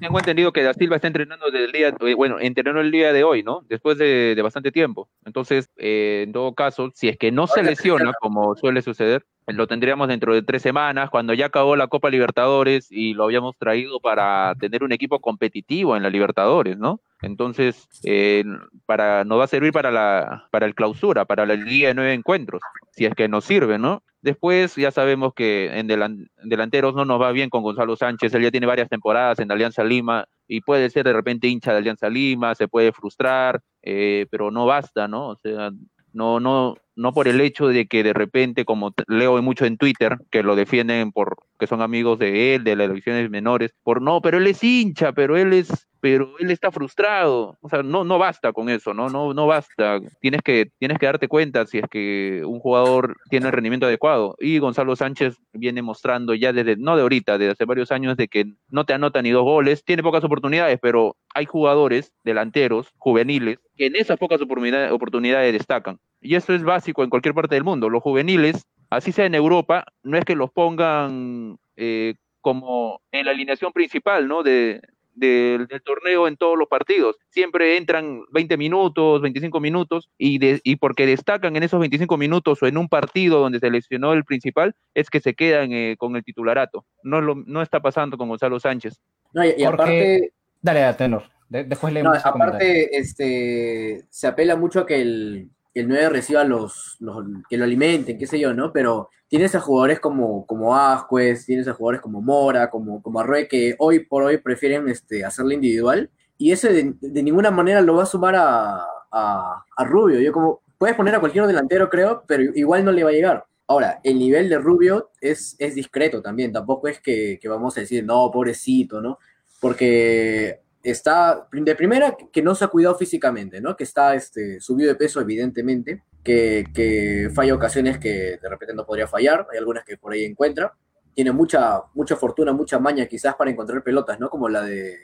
tengo entendido que Da Silva está entrenando desde el día, eh, bueno, entrenó el día de hoy, ¿no? Después de, bastante tiempo. Entonces, eh, en todo caso, si es que no se lesiona, como suele suceder, lo tendríamos dentro de tres semanas, cuando ya acabó la Copa Libertadores y lo habíamos traído para tener un equipo competitivo en la Libertadores, ¿no? Entonces, eh, para, nos va a servir para la para el clausura, para la Liga de nueve encuentros, si es que nos sirve, ¿no? Después ya sabemos que en delanteros no nos va bien con Gonzalo Sánchez, él ya tiene varias temporadas en Alianza Lima y puede ser de repente hincha de Alianza Lima, se puede frustrar, eh, pero no basta, ¿no? O sea, no, no, no por el hecho de que de repente, como leo mucho en Twitter, que lo defienden por que son amigos de él, de las elecciones menores, por no, pero él es hincha, pero él es pero él está frustrado. O sea, no, no basta con eso, ¿no? No, no basta. Tienes que, tienes que darte cuenta si es que un jugador tiene el rendimiento adecuado. Y Gonzalo Sánchez viene mostrando ya desde, no de ahorita, desde hace varios años, de que no te anota ni dos goles, tiene pocas oportunidades, pero hay jugadores delanteros, juveniles, que en esas pocas oportunidades, destacan. Y eso es básico en cualquier parte del mundo. Los juveniles, así sea en Europa, no es que los pongan eh, como en la alineación principal, ¿no? De, del, torneo en todos los partidos. Siempre entran 20 minutos, 25 minutos, y, y porque destacan en esos 25 minutos o en un partido donde se lesionó el principal, es que se quedan eh, con el titularato. No, lo, no está pasando con Gonzalo Sánchez. No, y, aparte... Dale, Tenor. después leemos. No, aparte, este, se apela mucho a que el, el 9 reciba los, los, que lo alimenten, qué sé yo, ¿no? Pero tienes a jugadores como, como Ascuez, tienes a jugadores como Mora, como, como Arrue, que hoy por hoy prefieren este, hacerlo individual, y eso de, ninguna manera lo va a sumar a, a, Rubio. Yo como, puedes poner a cualquier delantero, creo, pero igual no le va a llegar. Ahora, el nivel de Rubio es, es discreto también, tampoco es que, que vamos a decir, no, pobrecito, ¿no? Porque está, de primera, que no se ha cuidado físicamente, ¿no? Que está este, subido de peso, evidentemente, que, falla ocasiones que de repente no podría fallar, hay algunas que por ahí encuentra. Tiene mucha, mucha fortuna, mucha maña quizás para encontrar pelotas, ¿no? Como la, de,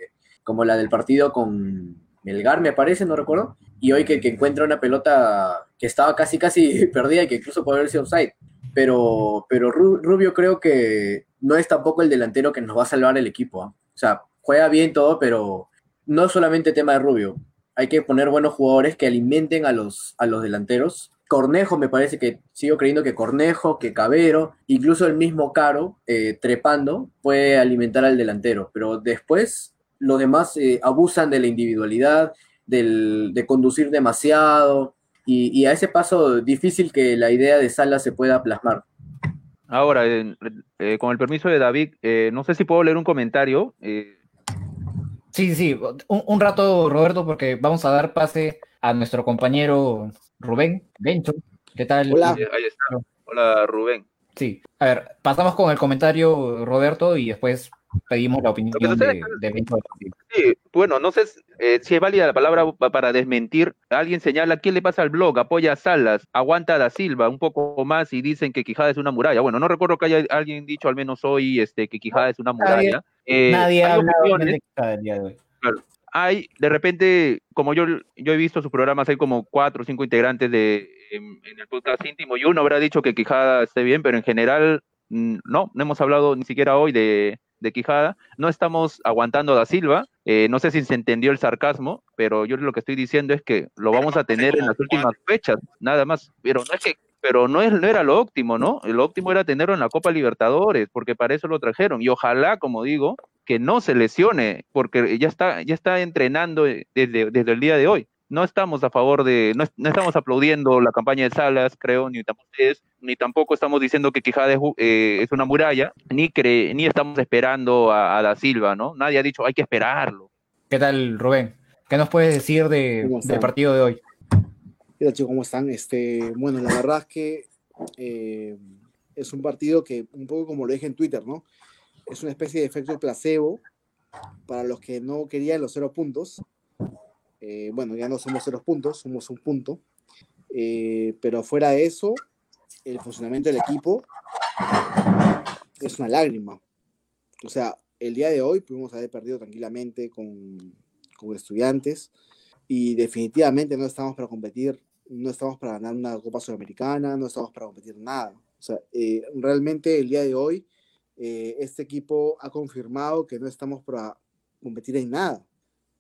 como la del partido con Melgar, me parece, no recuerdo. Y hoy que, que encuentra una pelota que estaba casi, casi perdida y que incluso puede haber sido offside. Pero, pero Rubio creo que no es tampoco el delantero que nos va a salvar el equipo. ¿ah? O sea, juega bien todo, pero no solamente tema de Rubio, hay que poner buenos jugadores que alimenten a los, a los delanteros. Cornejo me parece que sigo creyendo que Cornejo, que Cabero, incluso el mismo Caro, eh, trepando, puede alimentar al delantero. Pero después los demás eh, abusan de la individualidad, de conducir demasiado, y, a ese paso difícil que la idea de Sala se pueda plasmar. Ahora, eh, con el permiso de David, no sé si puedo leer un comentario. Sí, sí, un, rato, Roberto, porque vamos a dar pase a nuestro compañero Rubén Bencho. ¿Qué tal? Hola. Ahí está. Hola, Rubén. Sí, a ver, pasamos con el comentario, Roberto, y después pedimos la opinión de, Bencho. Sí, bueno, no sé eh, si es válida la palabra para desmentir. Alguien señala, ¿quién le pasa al blog? Apoya a Salas, aguanta a Da Silva un poco más y dicen que Quijada es una muralla. Bueno, no recuerdo que haya alguien dicho, al menos hoy, este, que Quijada es una muralla. Eh, Nadie ha hablado de el día de hoy. Hay, de repente, como yo, yo he visto sus programas, hay como cuatro o cinco integrantes de, en, el podcast íntimo y uno habrá dicho que Quijada esté bien, pero en general mm, no, no hemos hablado ni siquiera hoy de, de Quijada. No estamos aguantando a Da Silva. Eh, no sé si se entendió el sarcasmo, pero yo lo que estoy diciendo es que lo vamos a tener en las últimas fechas, nada más. Pero no es que pero no, es, no era lo óptimo, ¿no? Lo óptimo era tenerlo en la Copa Libertadores, porque para eso lo trajeron. Y ojalá, como digo, que no se lesione, porque ya está, ya está entrenando desde, desde el día de hoy. No estamos a favor de, no, estamos aplaudiendo la campaña de Salas, creo, ni tampoco ni tampoco estamos diciendo que Quijada es, eh, una muralla, ni, ni estamos esperando a, Da Silva, ¿no? Nadie ha dicho hay que esperarlo. ¿Qué tal, Rubén? ¿Qué nos puedes decir de, del partido de hoy? Hola chicos, ¿cómo están? Este, bueno, la verdad es que eh, es un partido que, un poco como lo dije en Twitter, ¿no? Es una especie de efecto de placebo para los que no querían los cero puntos. Eh, bueno, ya no somos cero puntos, somos un punto. Eh, pero fuera de eso, el funcionamiento del equipo es una lágrima. O sea, el día de hoy pudimos haber perdido tranquilamente con, con estudiantes y definitivamente no estamos para competir no estamos para ganar una Copa Sudamericana, no estamos para competir nada. O sea, eh, realmente el día de hoy, eh, este equipo ha confirmado que no estamos para competir en nada.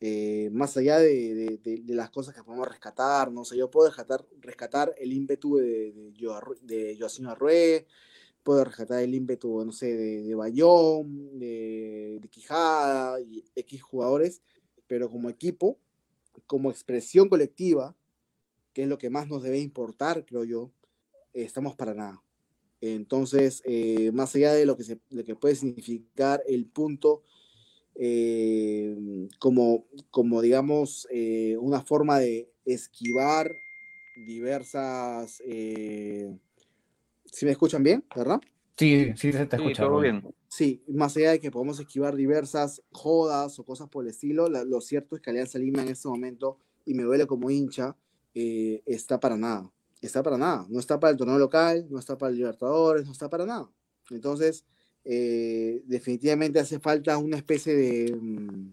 Eh, más allá de, de, las cosas que podemos rescatar, no sé, yo puedo rescatar, rescatar el ímpetu de, de, Joaquín Arrué, puedo rescatar el ímpetu, no sé, de, Bayón, de, Quijada y X jugadores, pero como equipo, como expresión colectiva, que es lo que más nos debe importar, creo yo, estamos para nada. Entonces, eh, más allá de lo que, se, que puede significar el punto eh, como, como, digamos, eh, una forma de esquivar diversas... ¿Sí me escuchan bien, verdad? Sí, sí, se te escucha. todo bien. Sí, más allá de que podemos esquivar diversas jodas o cosas por el estilo, lo cierto es que Alianza Lima en este momento, y me duele como hincha, eh, está para nada. Está para nada. No está para el torneo local, no está para el Libertadores, no está para nada. Entonces, eh, definitivamente hace falta una especie de, mm,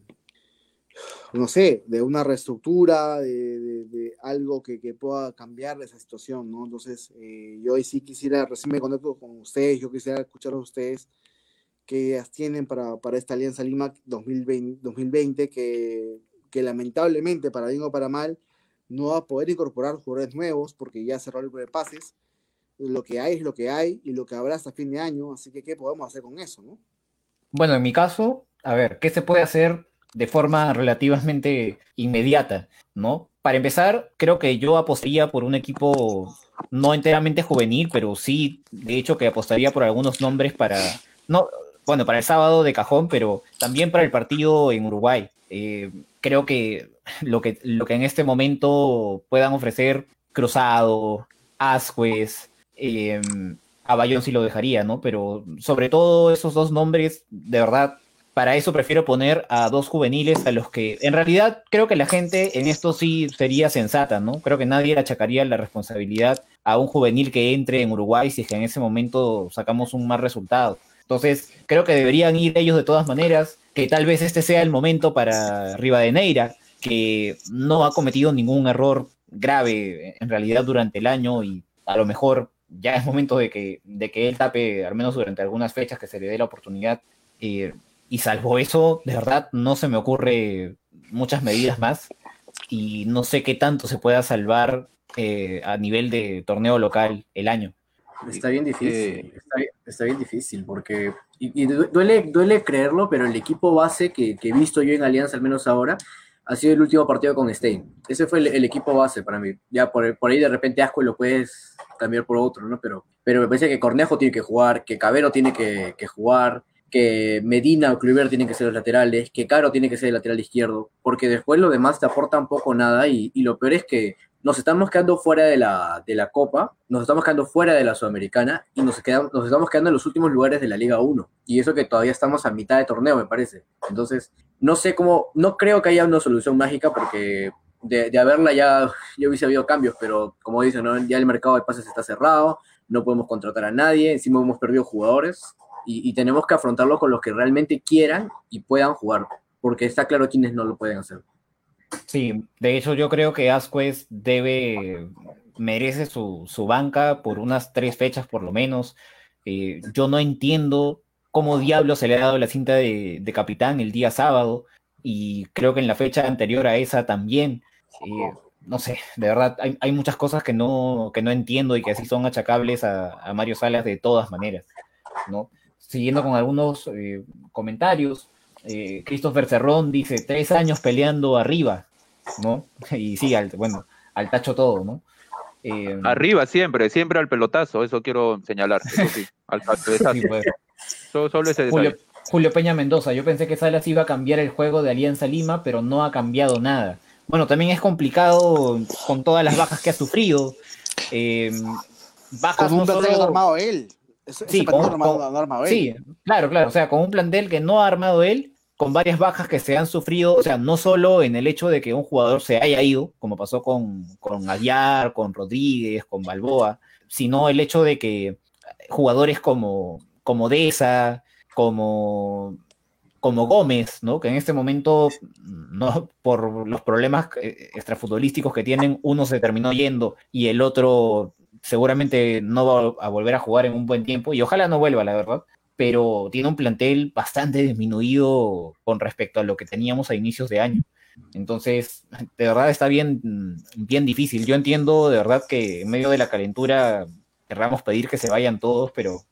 no sé, de una reestructura, de, algo que, pueda cambiar esa situación, ¿no? Entonces, eh, yo hoy sí quisiera, recién me conecto con ustedes, yo quisiera escuchar a ustedes qué tienen para, para esta Alianza Lima 2020, 2020 que, que lamentablemente, para bien o para mal, no va a poder incorporar jugadores nuevos porque ya cerró el de pases. Lo que hay es lo que hay y lo que habrá hasta fin de año, así que ¿qué podemos hacer con eso, no? Bueno, en mi caso, a ver, ¿qué se puede hacer de forma relativamente inmediata, ¿no? Para empezar, creo que yo apostaría por un equipo no enteramente juvenil, pero sí, de hecho, que apostaría por algunos nombres para, no, bueno, para el sábado de cajón, pero también para el partido en Uruguay. Eh, creo que lo, que lo que en este momento puedan ofrecer Cruzado, Asquez, eh, a Bayón sí lo dejaría, ¿no? Pero sobre todo esos dos nombres, de verdad, para eso prefiero poner a dos juveniles a los que en realidad creo que la gente en esto sí sería sensata, ¿no? Creo que nadie achacaría la responsabilidad a un juvenil que entre en Uruguay si es que en ese momento sacamos un mal resultado. Entonces, creo que deberían ir ellos de todas maneras, que tal vez este sea el momento para Rivadeneira, que no ha cometido ningún error grave en realidad durante el año y a lo mejor ya es momento de que, de que él tape, al menos durante algunas fechas, que se le dé la oportunidad. Eh, y salvo eso, de verdad, no se me ocurre muchas medidas más y no sé qué tanto se pueda salvar eh, a nivel de torneo local el año. Está bien difícil, está, bien difícil porque, y, duele, duele creerlo, pero el equipo base que, he visto yo en Alianza, al menos ahora, ha sido el último partido con Stein. Ese fue el, equipo base para mí. Ya por, por ahí de repente Asco lo puedes cambiar por otro, ¿no? Pero, pero me parece que Cornejo tiene que jugar, que Cabero tiene que, jugar, que Medina o Kluivert tienen que ser los laterales, que Caro tiene que ser el lateral izquierdo, porque después lo demás te aporta un poco nada y, lo peor es que nos estamos quedando fuera de la, de la Copa, nos estamos quedando fuera de la Sudamericana y nos, quedamos, nos estamos quedando en los últimos lugares de la Liga 1. Y eso que todavía estamos a mitad de torneo, me parece. Entonces, no sé cómo, no creo que haya una solución mágica porque de, de haberla ya, ya hubiese habido cambios, pero como dicen, ya el mercado de pases está cerrado, no podemos contratar a nadie, encima hemos perdido jugadores y, tenemos que afrontarlo con los que realmente quieran y puedan jugar, porque está claro quienes no lo pueden hacer. Sí, de hecho yo creo que Asquez debe, merece su, banca por unas tres fechas por lo menos. Eh, yo no entiendo cómo diablo se le ha dado la cinta de, capitán el día sábado y creo que en la fecha anterior a esa también. Eh, no sé, de verdad, hay, muchas cosas que no, que no entiendo y que así son achacables a, a Mario Salas de todas maneras, ¿no? siguiendo con algunos eh, comentarios, eh, Christopher Cerrón dice, tres años peleando arriba, ¿no? Y sí, al, bueno, al tacho todo, ¿no? Eh, arriba siempre, siempre al pelotazo, eso quiero señalar, eso sí, al pelotazo. Pues. solo, ese Julio, Julio, Peña Mendoza, yo pensé que Salas iba a cambiar el juego de Alianza Lima, pero no ha cambiado nada. Bueno, también es complicado con todas las bajas que ha sufrido. bajas con un no armado él sí, claro, claro. O sea, con un plantel que no ha armado él, con varias bajas que se han sufrido, o sea, no solo en el hecho de que un jugador se haya ido, como pasó con, con con Rodríguez, con Balboa, sino el hecho de que jugadores como, como Deza, como, como Gómez, ¿no? que en este momento, no, por los problemas eh, extrafutbolísticos que tienen, uno se terminó yendo y el otro seguramente no va a volver a jugar en un buen tiempo y ojalá no vuelva, la verdad, pero tiene un plantel bastante disminuido con respecto a lo que teníamos a inicios de año. Entonces, de verdad está bien, bien difícil. Yo entiendo de verdad que en medio de la calentura querramos pedir que se vayan todos, pero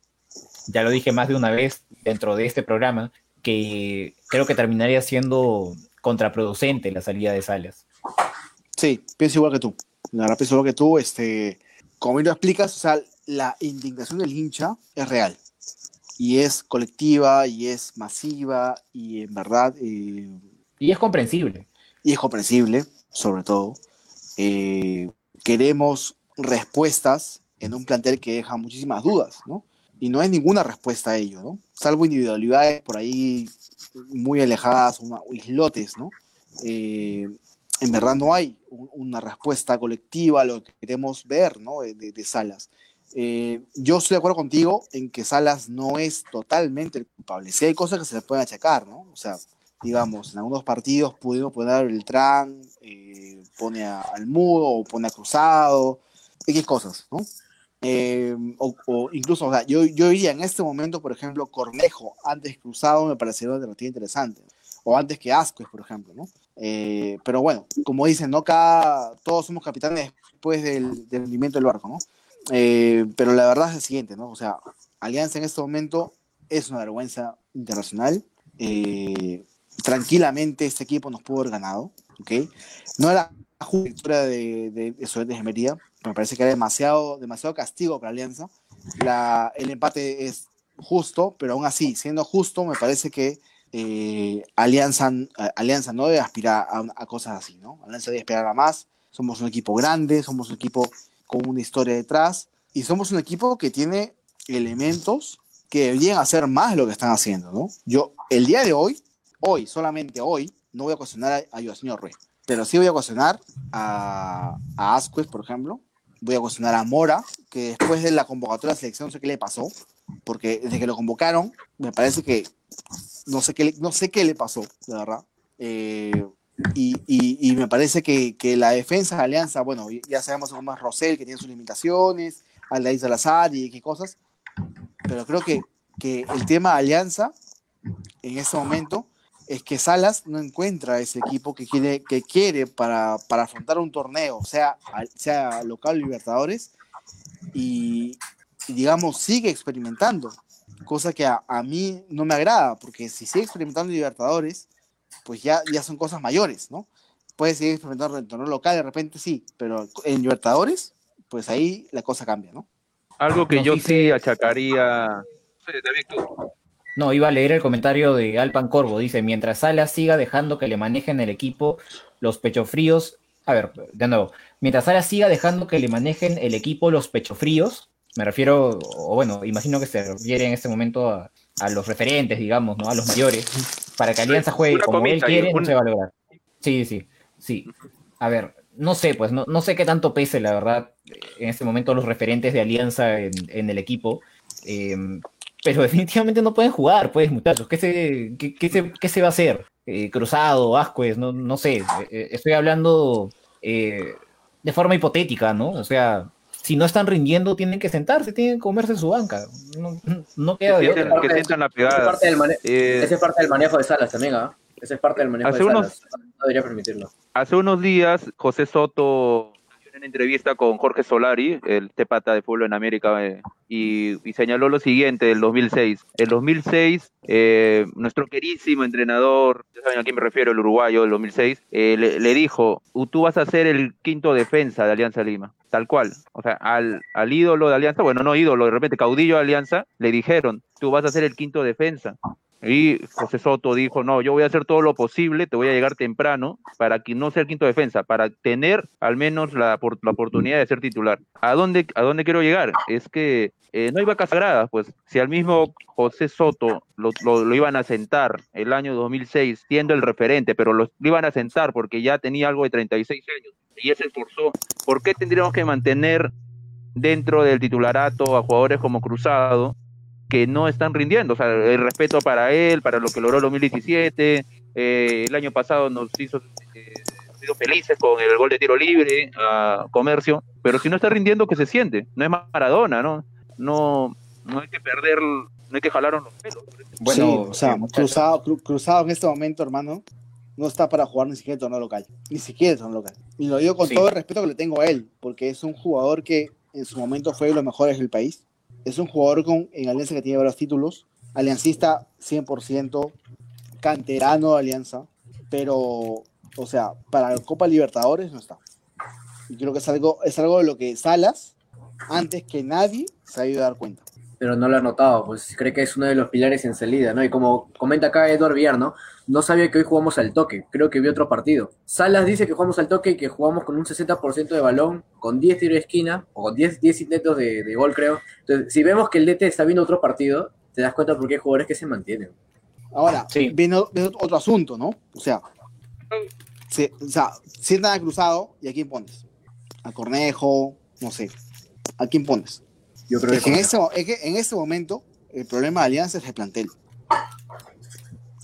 ya lo dije más de una vez dentro de este programa, que creo que terminaría siendo contraproducente la salida de Salas. Sí, pienso igual que tú. La verdad pienso igual que tú. Este, como lo explicas, o sea, la indignación del hincha es real y es colectiva y es masiva y en verdad... Eh, y es comprensible. Y es comprensible, sobre todo. Eh, queremos respuestas en un plantel que deja muchísimas dudas, ¿no? y no hay ninguna respuesta a ello, ¿no? Salvo individualidades por ahí muy alejadas, una, islotes, ¿no? Eh, en verdad no hay una respuesta colectiva a lo que queremos ver, ¿no? De, Salas. Eh, yo estoy de acuerdo contigo en que Salas no es totalmente el culpable. Sí hay cosas que se le pueden achacar, ¿no? O sea, digamos, en algunos partidos pudimos poner a Beltrán, eh, pone al mudo o pone a cruzado, X cosas, ¿no? Eh, o, incluso, o sea, yo, yo diría en este momento, por ejemplo, Cornejo antes cruzado me parecería una alternativa interesante. O antes que Ascuez, por ejemplo, ¿no? Eh, pero bueno, como dicen, ¿no? Cada, todos somos capitanes después del, del hundimiento del barco, ¿no? Eh, pero la verdad es el siguiente, ¿no? O sea, Alianza en este momento es una vergüenza internacional. tranquilamente este equipo nos pudo haber ganado, ¿ok? No era la victoria de, de, de Estudiantes de Mería, me parece que era demasiado, demasiado castigo para Alianza. La, el empate es justo, pero aún así, siendo justo, me parece que eh, Alianza, Alianza no debe aspirar a, cosas así, ¿no? Alianza debe aspirar a más. Somos un equipo grande, somos un equipo con una historia detrás y somos un equipo que tiene elementos que deberían hacer más de lo que están haciendo, ¿no? Yo, el día de hoy, hoy, solamente hoy, no voy a cuestionar a, a señor Rey, pero sí voy a cuestionar a, a Asquez, por ejemplo, voy a cuestionar a Mora, que después de la convocatoria de la selección no sé qué le pasó, porque desde que lo convocaron, me parece que no sé qué, no sé qué le pasó, de verdad. Eh, y, y, y, me parece que, que, la defensa de Alianza, bueno, ya sabemos cómo es Rosell, que tiene sus limitaciones, Aldair Salazar y qué cosas, pero creo que, que el tema de Alianza, en este momento, es que Salas no encuentra ese equipo que quiere, que quiere para, para afrontar un torneo, sea, sea local Libertadores, y, digamos, sigue experimentando, cosa que a, a, mí no me agrada, porque si sigue experimentando Libertadores, pues ya, ya son cosas mayores, ¿no? Puede seguir experimentando en el torneo local, de repente sí, pero en Libertadores, pues ahí la cosa cambia, ¿no? Algo que yo sí achacaría... Sí, David, no, iba a leer el comentario de Alpan Corvo. Dice, mientras Salas siga dejando que le manejen el equipo los pechofríos... A ver, de nuevo. Mientras Salas siga dejando que le manejen el equipo los pechofríos, me refiero, o bueno, imagino que se refiere en este momento a, los referentes, digamos, ¿no? A los mayores. Para que Alianza juegue como él quiere, no se va a lograr. Sí, sí, sí. A ver, no sé, pues, no, no sé qué tanto pese, la verdad, en este momento los referentes de Alianza en, en el equipo. Eh, pero definitivamente no pueden jugar, pues, muchachos. ¿Qué se, qué, se, va a hacer? Eh, cruzado, Ascuez, no, no sé. Eh, eh, estoy hablando de forma hipotética, ¿no? O sea, si no están rindiendo, tienen que sentarse, tienen que comerse su banca. No, queda de otra. Que sientan la pegada. Ese es parte del, manejo de salas también, ¿ah? Ese es parte del manejo de salas. No debería permitirlo. Hace unos días, José Soto entrevista con Jorge Solari, el tepata de fútbol en América, eh, y, señaló lo siguiente del 2006. En 2006, eh, nuestro querísimo entrenador, ya saben a quién me refiero, el uruguayo del 2006, eh, le, dijo, tú vas a ser el quinto defensa de Alianza Lima, tal cual. O sea, al, al ídolo de Alianza, bueno, no ídolo, de repente caudillo de Alianza, le dijeron, tú vas a ser el quinto defensa. Y José Soto dijo, no, yo voy a hacer todo lo posible, te voy a llegar temprano para que no sea el quinto defensa, para tener al menos la, la oportunidad de ser titular. ¿A dónde, ¿A dónde quiero llegar? Es que eh, no hay vacas sagradas, pues si al mismo José Soto lo, lo, iban a sentar el año 2006, siendo el referente, pero lo, lo, iban a sentar porque ya tenía algo de 36 años y ya se esforzó, ¿por qué tendríamos que mantener dentro del titularato a jugadores como Cruzado? Que no están rindiendo. O sea, el respeto para él, para lo que logró el 2017. Eh, el año pasado nos hizo eh, felices con el gol de tiro libre a Comercio, pero si no está rindiendo, que se siente? No es Maradona, ¿no? No, no hay que perder, no hay que jalar los pelos. Bueno, o sea, cruzado, cruzado en este momento, hermano, no está para jugar ni siquiera el torneo local, ni siquiera el torneo local. Y lo digo con todo el respeto que le tengo a él, porque es un jugador que en su momento fue de los mejores del país es un jugador con, en Alianza que tiene varios títulos, aliancista 100%, canterano de Alianza, pero, o sea, para la Copa Libertadores no está. Y creo que es algo, es algo de lo que Salas, antes que nadie, se ha ido a dar cuenta. Pero no lo ha notado, pues cree que es uno de los pilares en salida, ¿no? Y como comenta acá Eduard Villar. No sabía que hoy jugamos al toque, creo que vi otro partido. Salas dice que jugamos al toque y que jugamos con un 60% de balón, con 10 tiros de esquina, o con 10, 10 intentos de, de, gol, creo. Entonces, si vemos que el DT está viendo otro partido, te das cuenta por qué hay jugadores que se mantienen. Ahora, sí. viene, viene, otro asunto, ¿no? O sea, se, o sea, sientan a cruzado y a quién pones. A Cornejo, no sé. ¿A quién pones? Yo creo es que, en este, es que en este momento el problema de Alianza es el plantel.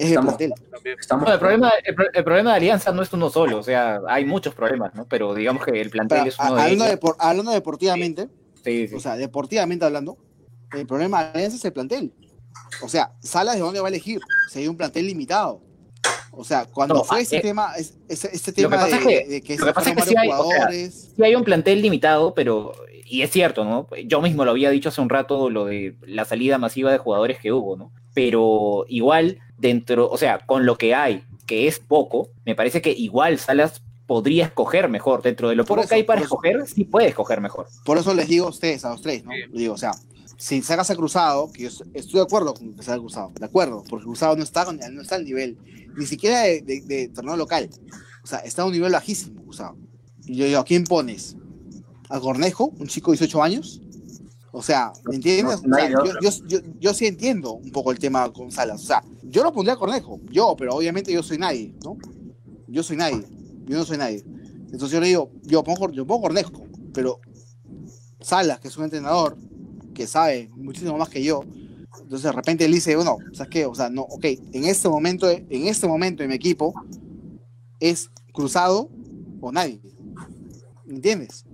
Es estamos, el plantel. Estamos no, el, problema, el, el, problema de Alianza no es uno solo, o sea, hay muchos problemas, ¿no? Pero digamos que el plantel Pero, es uno de ellos. De, hablando deportivamente, sí, sí. o sea, deportivamente hablando, el problema de Alianza es el plantel. O sea, Salas de dónde va a elegir. Si hay un plantel limitado. O sea, cuando No, fue ese eh, tema, es- ese, ese Lo tema que pasa de, es que- de que lo se que pasa es fueron que sí varios hay, o sea, jugadores. Sí hay un plantel limitado, pero, y es cierto, ¿no? Yo mismo lo había dicho hace un rato, lo de la salida masiva de jugadores que hubo, ¿no? Pero igual, dentro, o sea, con lo que hay, que es poco, me parece que igual Salas podría escoger mejor. Dentro de lo Por poco eso, que hay para escoger, sí puede escoger mejor. Por eso les digo a ustedes, a los tres, ¿no? Les digo, o sea, si sacas a Cruzado, que yo estoy de acuerdo con que salga Cruzado, de acuerdo, porque Cruzado no está, no está al nivel, ni siquiera de, de- de torneo local. O sea, está a un nivel bajísimo, Cruzado. Y yo digo, ¿a quién pones? ¿A Cornejo, un chico de 18 años? O sea, ¿me entiendes? No, O sea, nadie yo, yo, yo, yo sí entiendo un poco el tema con Salas. O sea, yo lo pondría a Cornejo, yo, pero obviamente yo soy nadie, ¿no? Yo soy nadie, yo no soy nadie. Entonces yo le digo, yo pongo, yo pongo Cornejo, pero Salas, que es un entrenador que sabe muchísimo más que yo, entonces de repente él dice, bueno, ¿sabes qué? O sea, no, ok, en este momento, en este momento en mi equipo es cruzado o nadie. ¿Me entiendes?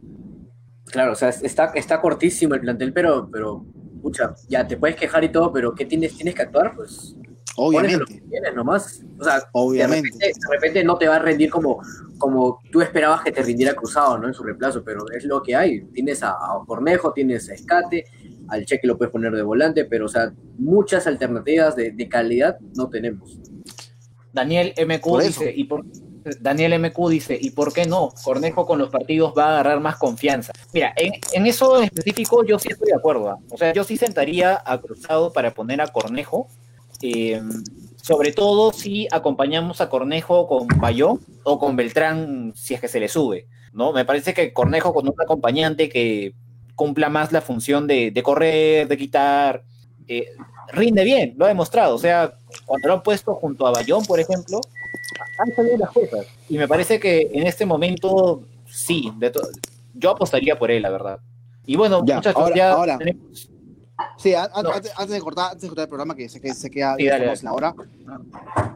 Claro, o sea, está, está cortísimo el plantel, pero, pero, pucha, ya te puedes quejar y todo, pero ¿qué tienes? ¿Tienes que actuar? Pues pones lo que Obviamente, tienes nomás. O sea, obviamente. De repente, de repente no te va a rendir como, como tú esperabas que te rindiera cruzado, ¿no? En su reemplazo, pero es lo que hay. Tienes a, a Cornejo, tienes a Escate, al Cheque lo puedes poner de volante, pero, o sea, muchas alternativas de, de calidad no tenemos. Daniel MQ dice, ¿y por, Daniel MQ dice, ¿y por qué no? Cornejo con los partidos va a agarrar más confianza. Mira, en, eso en específico yo sí estoy de acuerdo. ¿ah? O sea, yo sí sentaría a Cruzado para poner a Cornejo. eh, sobre todo si acompañamos a Cornejo con Bayón o con Beltrán si es que se le sube. ¿no? Me parece que Cornejo con un acompañante que cumpla más la función de, de correr, de quitar, eh, rinde bien, lo ha demostrado. O sea, cuando lo han puesto junto a Bayón, por ejemplo, han salido las cosas. Y me parece que en este momento, sí, de yo apostaría por él, la verdad. Y bueno, Ya, muchachos, ahora- ya ahora. tenemos- Sí, a- a- No. antes, antes de cortar, antes de cortar el programa, que sé que se queda Sí, dale, la hora,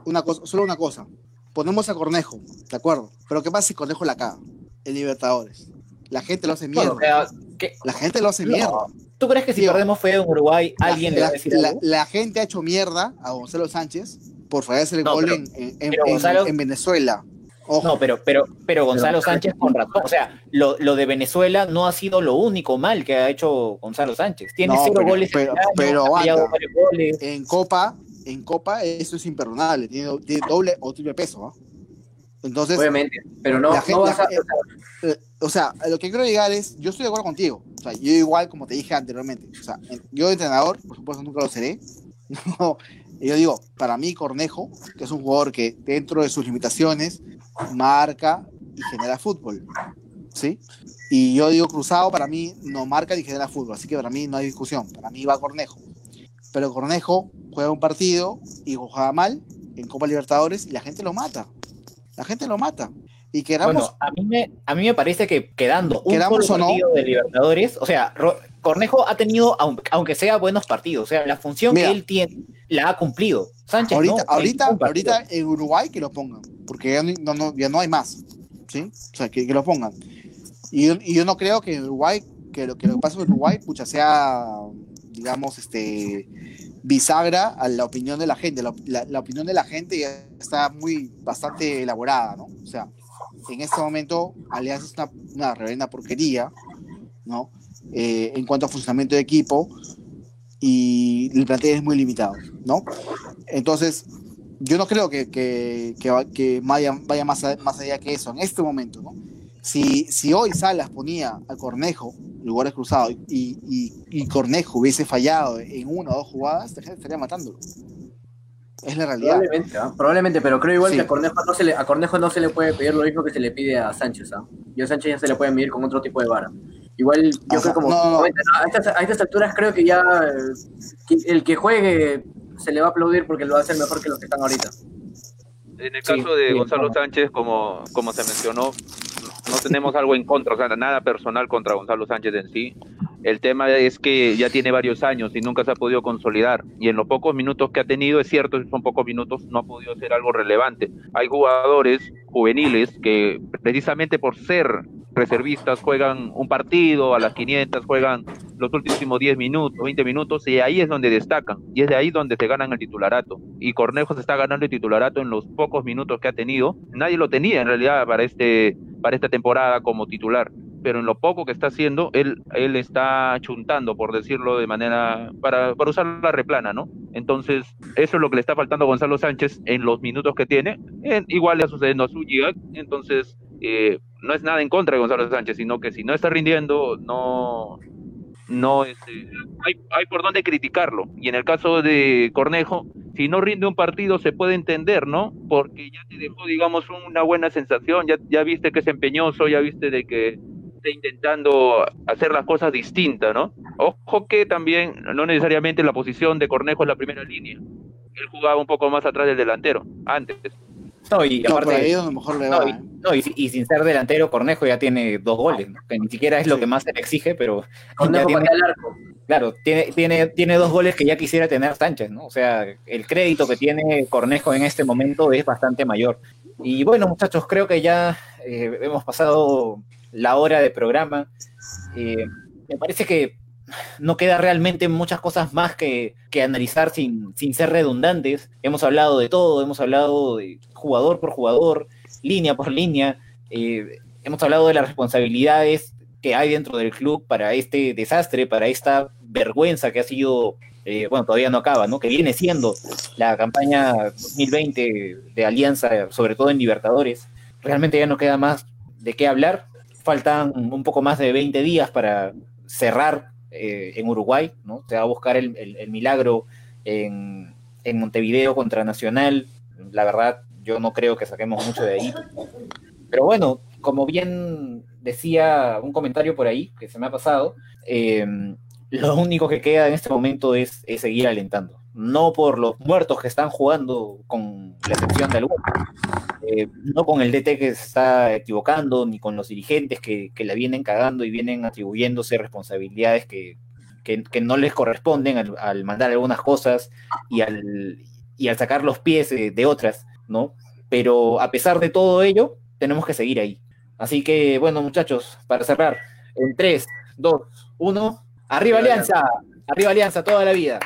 una cosa, solo una cosa. Ponemos a Cornejo, ¿de acuerdo? Pero ¿qué pasa si Cornejo la caga? En Libertadores. La gente lo hace mierda. bueno, o sea, ¿qué- La gente lo hace No. mierda. ¿Tú crees que si Tío, perdemos fue en Uruguay, La- alguien le va a la, decir la- algo? la gente ha hecho mierda a Gonzalo Sánchez por fallarse el No, gol pero- en, en- en- pero en- Gonzalo- en Venezuela. Ojo, No, pero, pero, pero Gonzalo Pero- Sánchez con razón. O sea, lo, lo de Venezuela no ha sido lo único mal que ha hecho Gonzalo Sánchez. Tiene No, cero pero- goles pero- año, pero varios goles. en Copa, en Copa eso es imperdonable. Tiene, tiene doble o triple peso. Entonces, Obviamente, pero no, la no gente- vas a... eh, o sea, a lo que quiero llegar es, yo estoy de acuerdo contigo. O sea, yo igual, como te dije anteriormente, o sea, en- yo entrenador, por supuesto, nunca lo seré. No, y yo digo, para mí Cornejo, que es un jugador que dentro de sus limitaciones marca y genera fútbol, ¿sí? Y yo digo, Cruzado para mí no marca ni genera fútbol, así que para mí no hay discusión, para mí va Cornejo. Pero Cornejo juega un partido y juega mal en Copa Libertadores y la gente lo mata. La gente lo mata. Y queramos, Bueno, a mí, me, a mí me parece que quedando un solo no. partido de Libertadores, o sea, Cornejo ha tenido, aun- aunque sea buenos partidos, o sea, la función Mira. que él tiene la ha cumplido. Sánchez ahorita, no, ahorita, ahorita en Uruguay que lo pongan, porque ya no, no- ya no hay más, ¿sí? O sea, que, que lo pongan. Y, yo- y yo no creo que en Uruguay, que lo que lo pasa en Uruguay, pucha, sea, digamos, este, bisagra a la opinión de la gente. La, la- la opinión de la gente ya está muy, bastante elaborada, ¿no? O sea, en este momento Alianza es una, una reverenda porquería, ¿no? Eh, en cuanto a funcionamiento de equipo y el plantel es muy limitado, ¿no? Entonces, yo no creo que, que, que va- que vaya, vaya más, a- más allá que eso en este momento, ¿no? Si, si hoy Salas ponía a Cornejo, lugares cruzados, y, y, y Cornejo hubiese fallado en una o dos jugadas, la gente estaría matándolo. Es la realidad. Probablemente, ¿ah? probablemente, pero creo igual que a Cornejo, no se le, a Cornejo no se le puede pedir lo mismo que se le pide a Sánchez. ¿ah? Y a Sánchez ya se le puede medir con otro tipo de vara. Igual, yo creo como. A, estas, a, estas, alturas creo que ya el que juegue se le va a aplaudir porque lo va a hacer mejor que los que están ahorita. En el caso de Gonzalo Sánchez, como, como se mencionó, no tenemos algo en contra, o sea, nada personal contra Gonzalo Sánchez en sí. El tema es que ya tiene varios años y nunca se ha podido consolidar. Y en los pocos minutos que ha tenido, es cierto, son pocos minutos, no ha podido hacer algo relevante. Hay jugadores juveniles que precisamente por ser reservistas juegan un partido a las 500, juegan los últimos 10 minutos, 20 minutos y ahí es donde destacan y es de ahí donde se ganan el titularato. Y Cornejo se está ganando el titularato en los pocos minutos que ha tenido. Nadie lo tenía en realidad para este para esta temporada como titular pero en lo poco que está haciendo, él, él está chuntando, por decirlo de manera, para, para usar la replana, ¿no? Entonces, eso es lo que le está faltando a Gonzalo Sánchez en los minutos que tiene. igual le ha sucediendo a Zúñiga, entonces eh, no es nada en contra de Gonzalo Sánchez, sino que si no está rindiendo, no, no este, hay, hay por dónde criticarlo. Y en el caso de Cornejo, si no rinde un partido se puede entender, ¿no? Porque ya te dejó, digamos, una buena sensación, ya, ya viste que es empeñoso, ya viste de que intentando hacer las cosas distintas, ¿no? Ojo que también no necesariamente la posición de Cornejo es la primera línea. Él jugaba un poco más atrás del delantero, antes. No, y aparte, no, y, sin ser delantero, Cornejo ya tiene dos goles, que ni siquiera es lo que más se le exige, pero Cornejo tiene, el arco. Claro, tiene, tiene, tiene dos goles que ya quisiera tener Sánchez, ¿no? O sea, el crédito que tiene Cornejo en este momento es bastante mayor. Y bueno, muchachos, creo que ya eh, hemos pasado la hora de programa. Eh, me parece que no queda realmente muchas cosas más que, analizar sin, sin, ser redundantes. Hemos hablado de todo, hemos hablado de jugador por jugador, línea por línea, eh, hemos hablado de las responsabilidades que hay dentro del club para este desastre, para esta vergüenza que ha sido, eh, bueno, todavía no acaba, ¿no? Que viene siendo la campaña 2020 de Alianza, sobre todo en Libertadores. Realmente ya no queda más de qué hablar faltan un poco más de 20 días para cerrar eh, en Uruguay, ¿no? Se va a buscar el, milagro en, Montevideo contra Nacional. La verdad, yo no creo que saquemos mucho de ahí. Pero bueno, como bien decía un comentario por ahí que se me ha pasado, eh, lo único que queda en este momento es seguir alentando no por los muertos que están jugando, con la excepción de algunos, eh, no con el DT que se está equivocando, ni con los dirigentes que, la vienen cagando y vienen atribuyéndose responsabilidades que, no les corresponden al, mandar algunas cosas y al, y al sacar los pies de, otras, ¿no? Pero a pesar de todo ello, tenemos que seguir ahí. Así que, bueno, muchachos, para cerrar, en 3, 2, 1, arriba Alianza, arriba Alianza toda la vida.